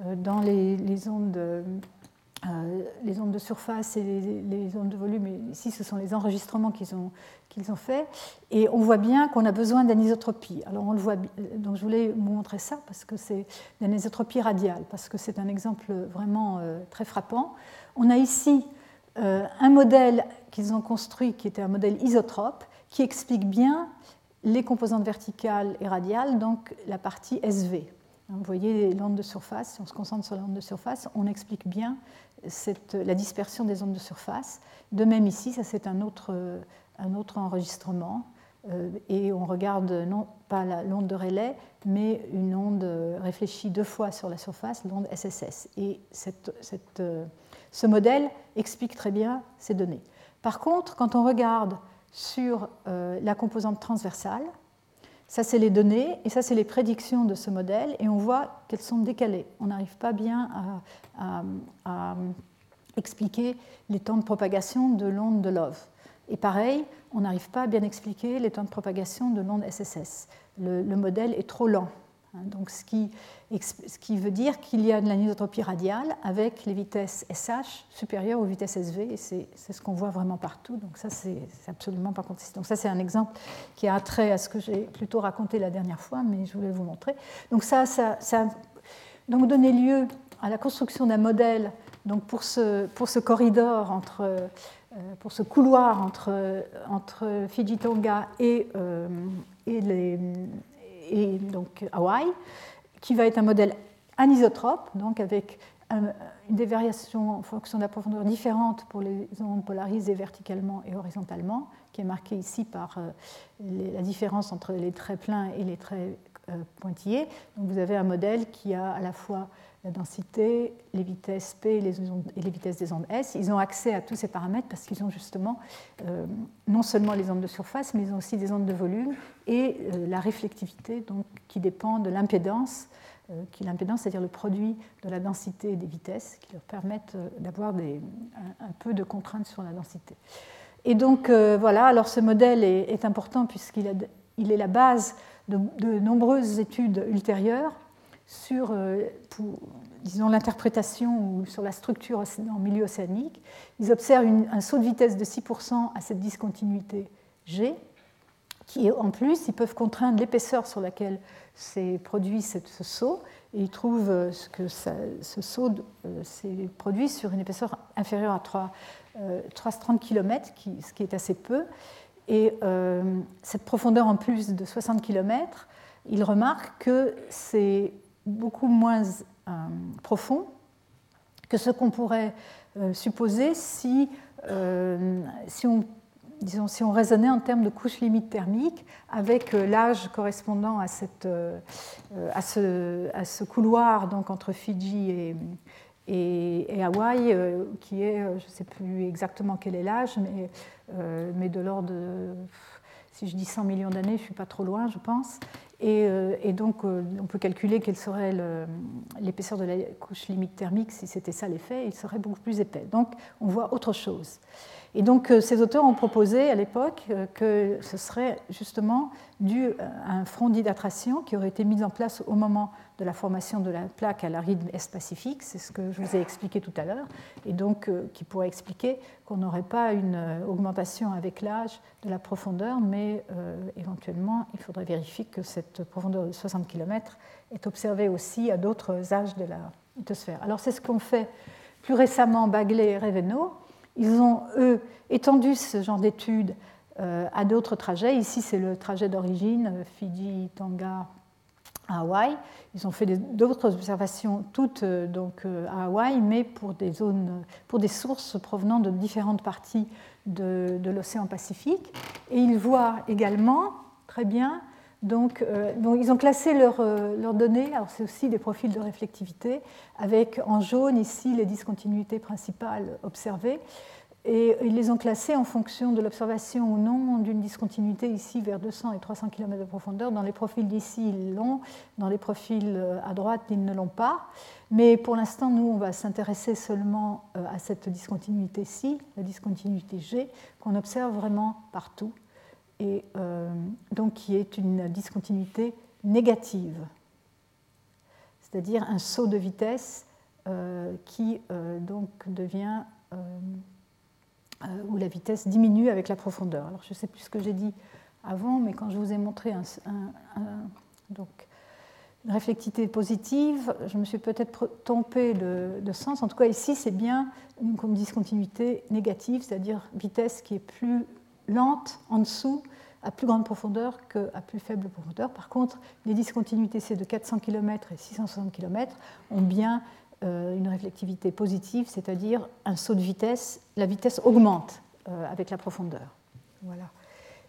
[SPEAKER 2] euh, dans les, les ondes de, euh, les ondes de surface et les, ondes de volume, ici ce sont les enregistrements qu'ils ont, qu'ils ont faits, et on voit bien qu'on a besoin d'anisotropie. Alors on le voit, donc je voulais vous montrer ça parce que c'est l'anisotropie radiale, parce que c'est un exemple vraiment euh, très frappant. On a ici euh, un modèle qu'ils ont construit qui était un modèle isotrope, qui explique bien les composantes verticales et radiales, donc la partie SV. Vous voyez l'onde de surface, si on se concentre sur l'onde de surface, on explique bien la dispersion des ondes de surface. De même ici, ça c'est un autre, un autre enregistrement. Euh, et on regarde non pas l'onde de relais, mais une onde réfléchie deux fois sur la surface, l'onde SSS. Et euh, ce modèle explique très bien ces données. Par contre, quand on regarde sur euh, la composante transversale, ça, c'est les données et ça, c'est les prédictions de ce modèle et on voit qu'elles sont décalées. On n'arrive pas bien à, expliquer les temps de propagation de l'onde de Love. Et pareil, on n'arrive pas à bien expliquer les temps de propagation de l'onde SSS. le modèle est trop lent. Hein, donc, ce qui, veut dire qu'il y a de l'anisotropie radiale avec les vitesses SH supérieures aux vitesses SV, c'est ce qu'on voit vraiment partout. Donc, ça, c'est absolument pas consistant. Donc, ça, c'est un exemple qui a trait à ce que j'ai plutôt raconté la dernière fois, mais je voulais vous montrer. Donc, ça, ça, donc donné lieu à la construction d'un modèle pour, ce, corridor entre. Euh, pour ce couloir entre, entre Fiji Tonga et, euh, et les, et donc Hawaï, qui va être un modèle anisotrope, donc avec des variations en fonction de la profondeur différente pour les ondes polarisées verticalement et horizontalement, qui est marquée ici par euh, la différence entre les traits pleins et les traits pointillés. Donc vous avez un modèle qui a à la fois densité, les vitesses P et les, vitesses des ondes S. Ils ont accès à tous ces paramètres parce qu'ils ont justement non seulement les ondes de surface, mais ils ont aussi des ondes de volume et la réflectivité donc, qui dépend de l'impédance euh, qui l'impédance, c'est-à-dire le produit de la densité et des vitesses, qui leur permettent euh, d'avoir un, un, peu de contraintes sur la densité. Et donc euh, voilà, alors ce modèle est, important puisqu'il il est la base de, nombreuses études ultérieures sur, disons, l'interprétation ou sur la structure en milieu océanique. Ils observent un saut de vitesse de 6% à cette discontinuité G, qui en plus, ils peuvent contraindre l'épaisseur sur laquelle s'est produit ce saut, et ils trouvent euh, que ce saut euh, s'est produit sur une épaisseur inférieure à 3, 330 km, ce qui est assez peu. Et euh, cette profondeur en plus de 60 km, ils remarquent que c'est beaucoup moins profond que ce qu'on pourrait supposer si, si on disons, si on raisonnait en termes de couche limite thermique, avec euh, l'âge correspondant à, cette, euh, à, ce, à, ce, couloir donc, entre Fidji et, et, Hawaï, euh, qui est, je ne sais plus exactement quel est l'âge, mais, mais de l'ordre si je dis 100 millions d'années, je ne suis pas trop loin, je pense. Et, et donc, on peut calculer quelle serait l'épaisseur de la couche limite thermique si c'était ça l'effet, il serait beaucoup plus épais. Donc, on voit autre chose. Et donc euh, ces auteurs ont proposé à l'époque euh, que ce serait justement dû à un front d'hydratration qui aurait été mis en place au moment de la formation de la plaque à la Est-Pacifique, c'est ce que je vous ai expliqué tout à l'heure, et donc euh, qui pourrait expliquer qu'on n'aurait pas une augmentation avec l'âge de la profondeur, mais éventuellement il faudrait vérifier que cette profondeur de 60 km est observée aussi à d'autres âges de la lithosphère. Alors c'est ce qu'ont fait plus récemment Bagley et Reveno ils ont, eux, étendu ce genre d'études euh, à d'autres trajets. Ici, c'est le trajet d'origine, euh, Fidji, Tonga, Hawaï. Ils ont fait d'autres observations, toutes euh, donc, à Hawaï, mais pour des, zones, pour des sources provenant de différentes parties de, l'océan Pacifique. Et ils voient également, très bien, donc, ils ont classé leurs, leurs données, alors c'est aussi des profils de réflectivité, avec en jaune ici les discontinuités principales observées. Et ils les ont classées en fonction de l'observation ou non d'une discontinuité ici vers 200 et 300 km de profondeur. Dans les profils d'ici, ils l'ont. Dans les profils euh, à droite, ils ne l'ont pas. Mais pour l'instant, nous, on va s'intéresser seulement euh, à cette discontinuité-ci, la discontinuité G, qu'on observe vraiment partout et euh, donc qui est une discontinuité négative, c'est-à-dire un saut de vitesse qui donc devient où la vitesse diminue avec la profondeur. Alors je ne sais plus ce que j'ai dit avant, mais quand je vous ai montré une réflectivité positive, je me suis peut-être trompé de, de, sens. En tout cas, ici, c'est bien une discontinuité négative, c'est-à-dire vitesse qui est plus lente en dessous à plus grande profondeur qu'à plus faible profondeur. Par contre, les discontinuités C de 400 km et 660 km ont bien euh, une réflectivité positive, c'est-à-dire un saut de vitesse, la vitesse augmente euh, avec la profondeur. Voilà.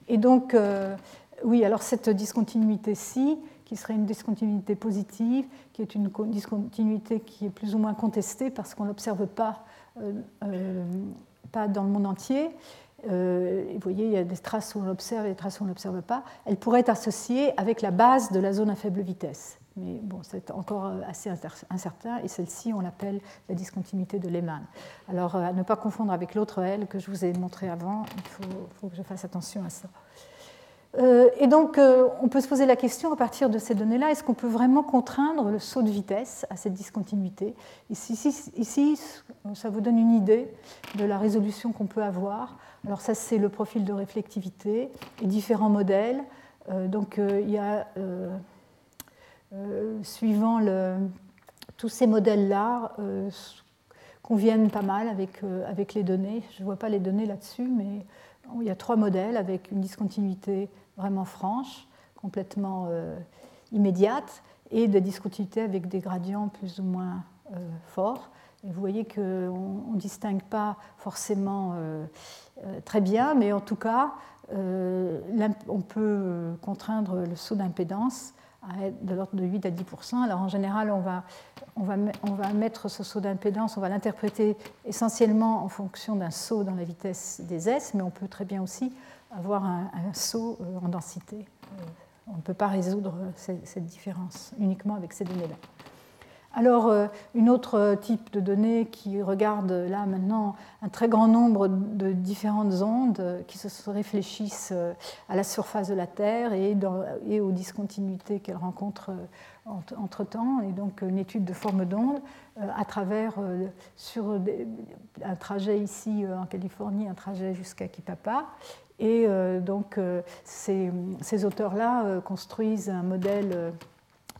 [SPEAKER 2] Et donc, euh, oui, alors cette discontinuité-ci, qui serait une discontinuité positive, qui est une discontinuité qui est plus ou moins contestée parce qu'on ne l'observe pas, pas dans le monde entier, euh, vous voyez, il y a des traces où on observe et des traces où on n'observe pas, elle pourrait être associée avec la base de la zone à faible vitesse. Mais bon, c'est encore euh, assez incertain, et celle-ci, on l'appelle la discontinuité de Lehmann. Alors, euh, à ne pas confondre avec l'autre L que je vous ai montré avant, il faut que je fasse attention à ça. Euh, et donc, on peut se poser la question à partir de ces données-là, est-ce qu'on peut vraiment contraindre le saut de vitesse à cette discontinuité? Ici, ça vous donne une idée de la résolution qu'on peut avoir. Alors ça, c'est le profil de réflectivité et différents modèles. Donc, il y a, suivant le, tous ces modèles-là, conviennent pas mal avec, avec les données. Je ne vois pas les données là-dessus, mais il y a trois modèles avec une discontinuité vraiment franche, complètement euh, immédiate, et des discontinuités avec des gradients plus ou moins euh, forts. Vous voyez qu'on ne distingue pas forcément euh, très bien, mais en tout cas, on peut contraindre le saut d'impédance à de l'ordre de 8 à 10% Alors en général, on va, on va, on va mettre ce saut d'impédance, on va l'interpréter essentiellement en fonction d'un saut dans la vitesse des S, mais on peut très bien aussi avoir un, saut en densité. On ne peut pas résoudre cette différence uniquement avec ces données-là. Alors, euh, une autre euh, type de données qui regarde là maintenant un très grand nombre de différentes ondes euh, qui se réfléchissent à la surface de la Terre et, aux discontinuités qu'elle rencontre entre-temps, et donc une étude de forme d'onde à travers, sur un trajet ici en Californie, un trajet jusqu'à Kipapa. Et donc, ces auteurs-là construisent un modèle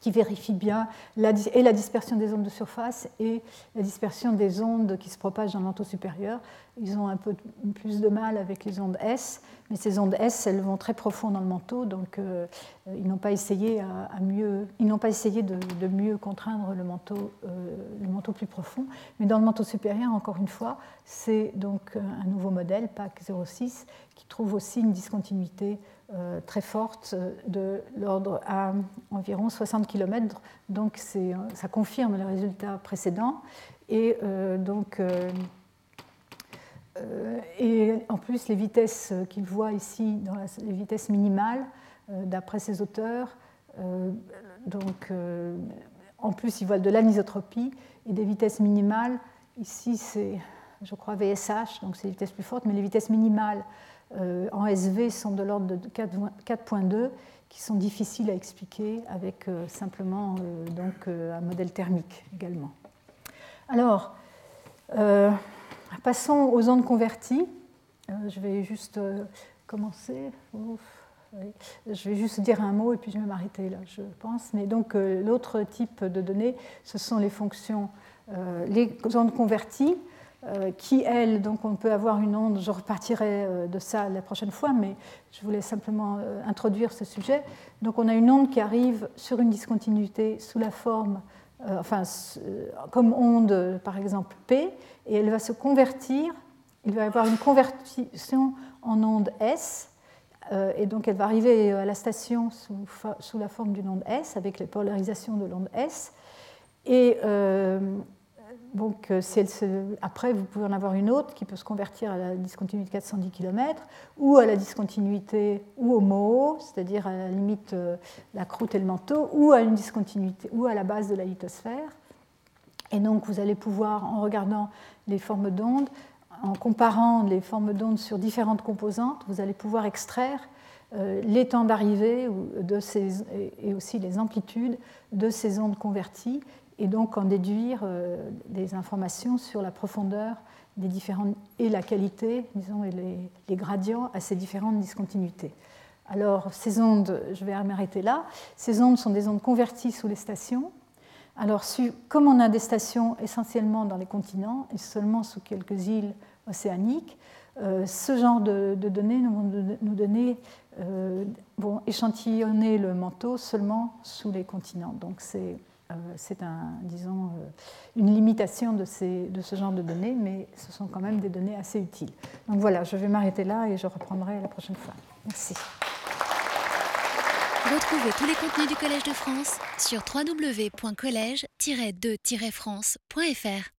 [SPEAKER 2] qui vérifie bien la, et la dispersion des ondes de surface et la dispersion des ondes qui se propagent dans le manteau supérieur. Ils ont un peu plus de mal avec les ondes S, mais ces ondes S, elles vont très profond dans le manteau, donc euh, ils n'ont pas essayé, à, mieux, ils pas essayé de, mieux contraindre le manteau, euh, le manteau plus profond. Mais dans le manteau supérieur, encore une fois, c'est donc un nouveau modèle, PAC 06, qui trouve aussi une discontinuité euh, très forte de l'ordre à environ 60 km. Donc ça confirme les résultats précédents. Et euh, donc. Euh, et en plus, les vitesses qu'il voit ici, les vitesses minimales, d'après ces auteurs, donc, en plus, ils voient de l'anisotropie et des vitesses minimales. Ici, c'est, je crois, VSH, donc c'est des vitesses plus fortes, mais les vitesses minimales euh, en SV sont de l'ordre de 4.2 qui sont difficiles à expliquer avec euh, simplement euh, donc, un modèle thermique également. Alors, passons aux ondes converties. je vais juste commencer. Je vais juste dire un mot et puis je vais m'arrêter là, je pense. Mais donc, l'autre type de données, ce sont les fonctions, les ondes converties. Euh, qui, elle, donc on peut avoir une onde, je repartirai euh, de ça la prochaine fois, mais je voulais simplement euh, introduire ce sujet. Donc on a une onde qui arrive sur une discontinuité sous la forme, enfin, comme onde par exemple P, et elle va se convertir, il va y avoir une conversion en onde S, et donc elle va arriver à la station sous, sous la forme d'une onde S, avec les polarisations de l'onde S. Et donc, euh, après, vous pouvez en avoir une autre qui peut se convertir à la discontinuité de 410 km ou à la discontinuité ou au MO, c'est-à-dire à la limite euh, la croûte et le manteau, ou à une discontinuité ou à la base de la lithosphère. Et donc, vous allez pouvoir, en regardant les formes d'ondes, en comparant les formes d'ondes sur différentes composantes, vous allez pouvoir extraire euh, les temps d'arrivée et aussi les amplitudes de ces ondes converties et donc en déduire euh, des informations sur la profondeur des différentes, et la qualité, disons, et les, gradients à ces différentes discontinuités. Alors, ces ondes, je vais m'arrêter là, ces ondes sont des ondes converties sous les stations. Alors, comme on a des stations essentiellement dans les continents et seulement sous quelques îles océaniques, euh, ce genre de, données nous vont nous donner, euh, vont échantillonner le manteau seulement sous les continents. Donc, c'est c'est un, disons, euh, une limitation de, de, ce genre de données, mais ce sont quand même des données assez utiles. Donc voilà, je vais m'arrêter là et je reprendrai la prochaine fois. Merci.
[SPEAKER 1] Retrouvez tous les contenus du Collège de France sur www.colège-2-france.fr.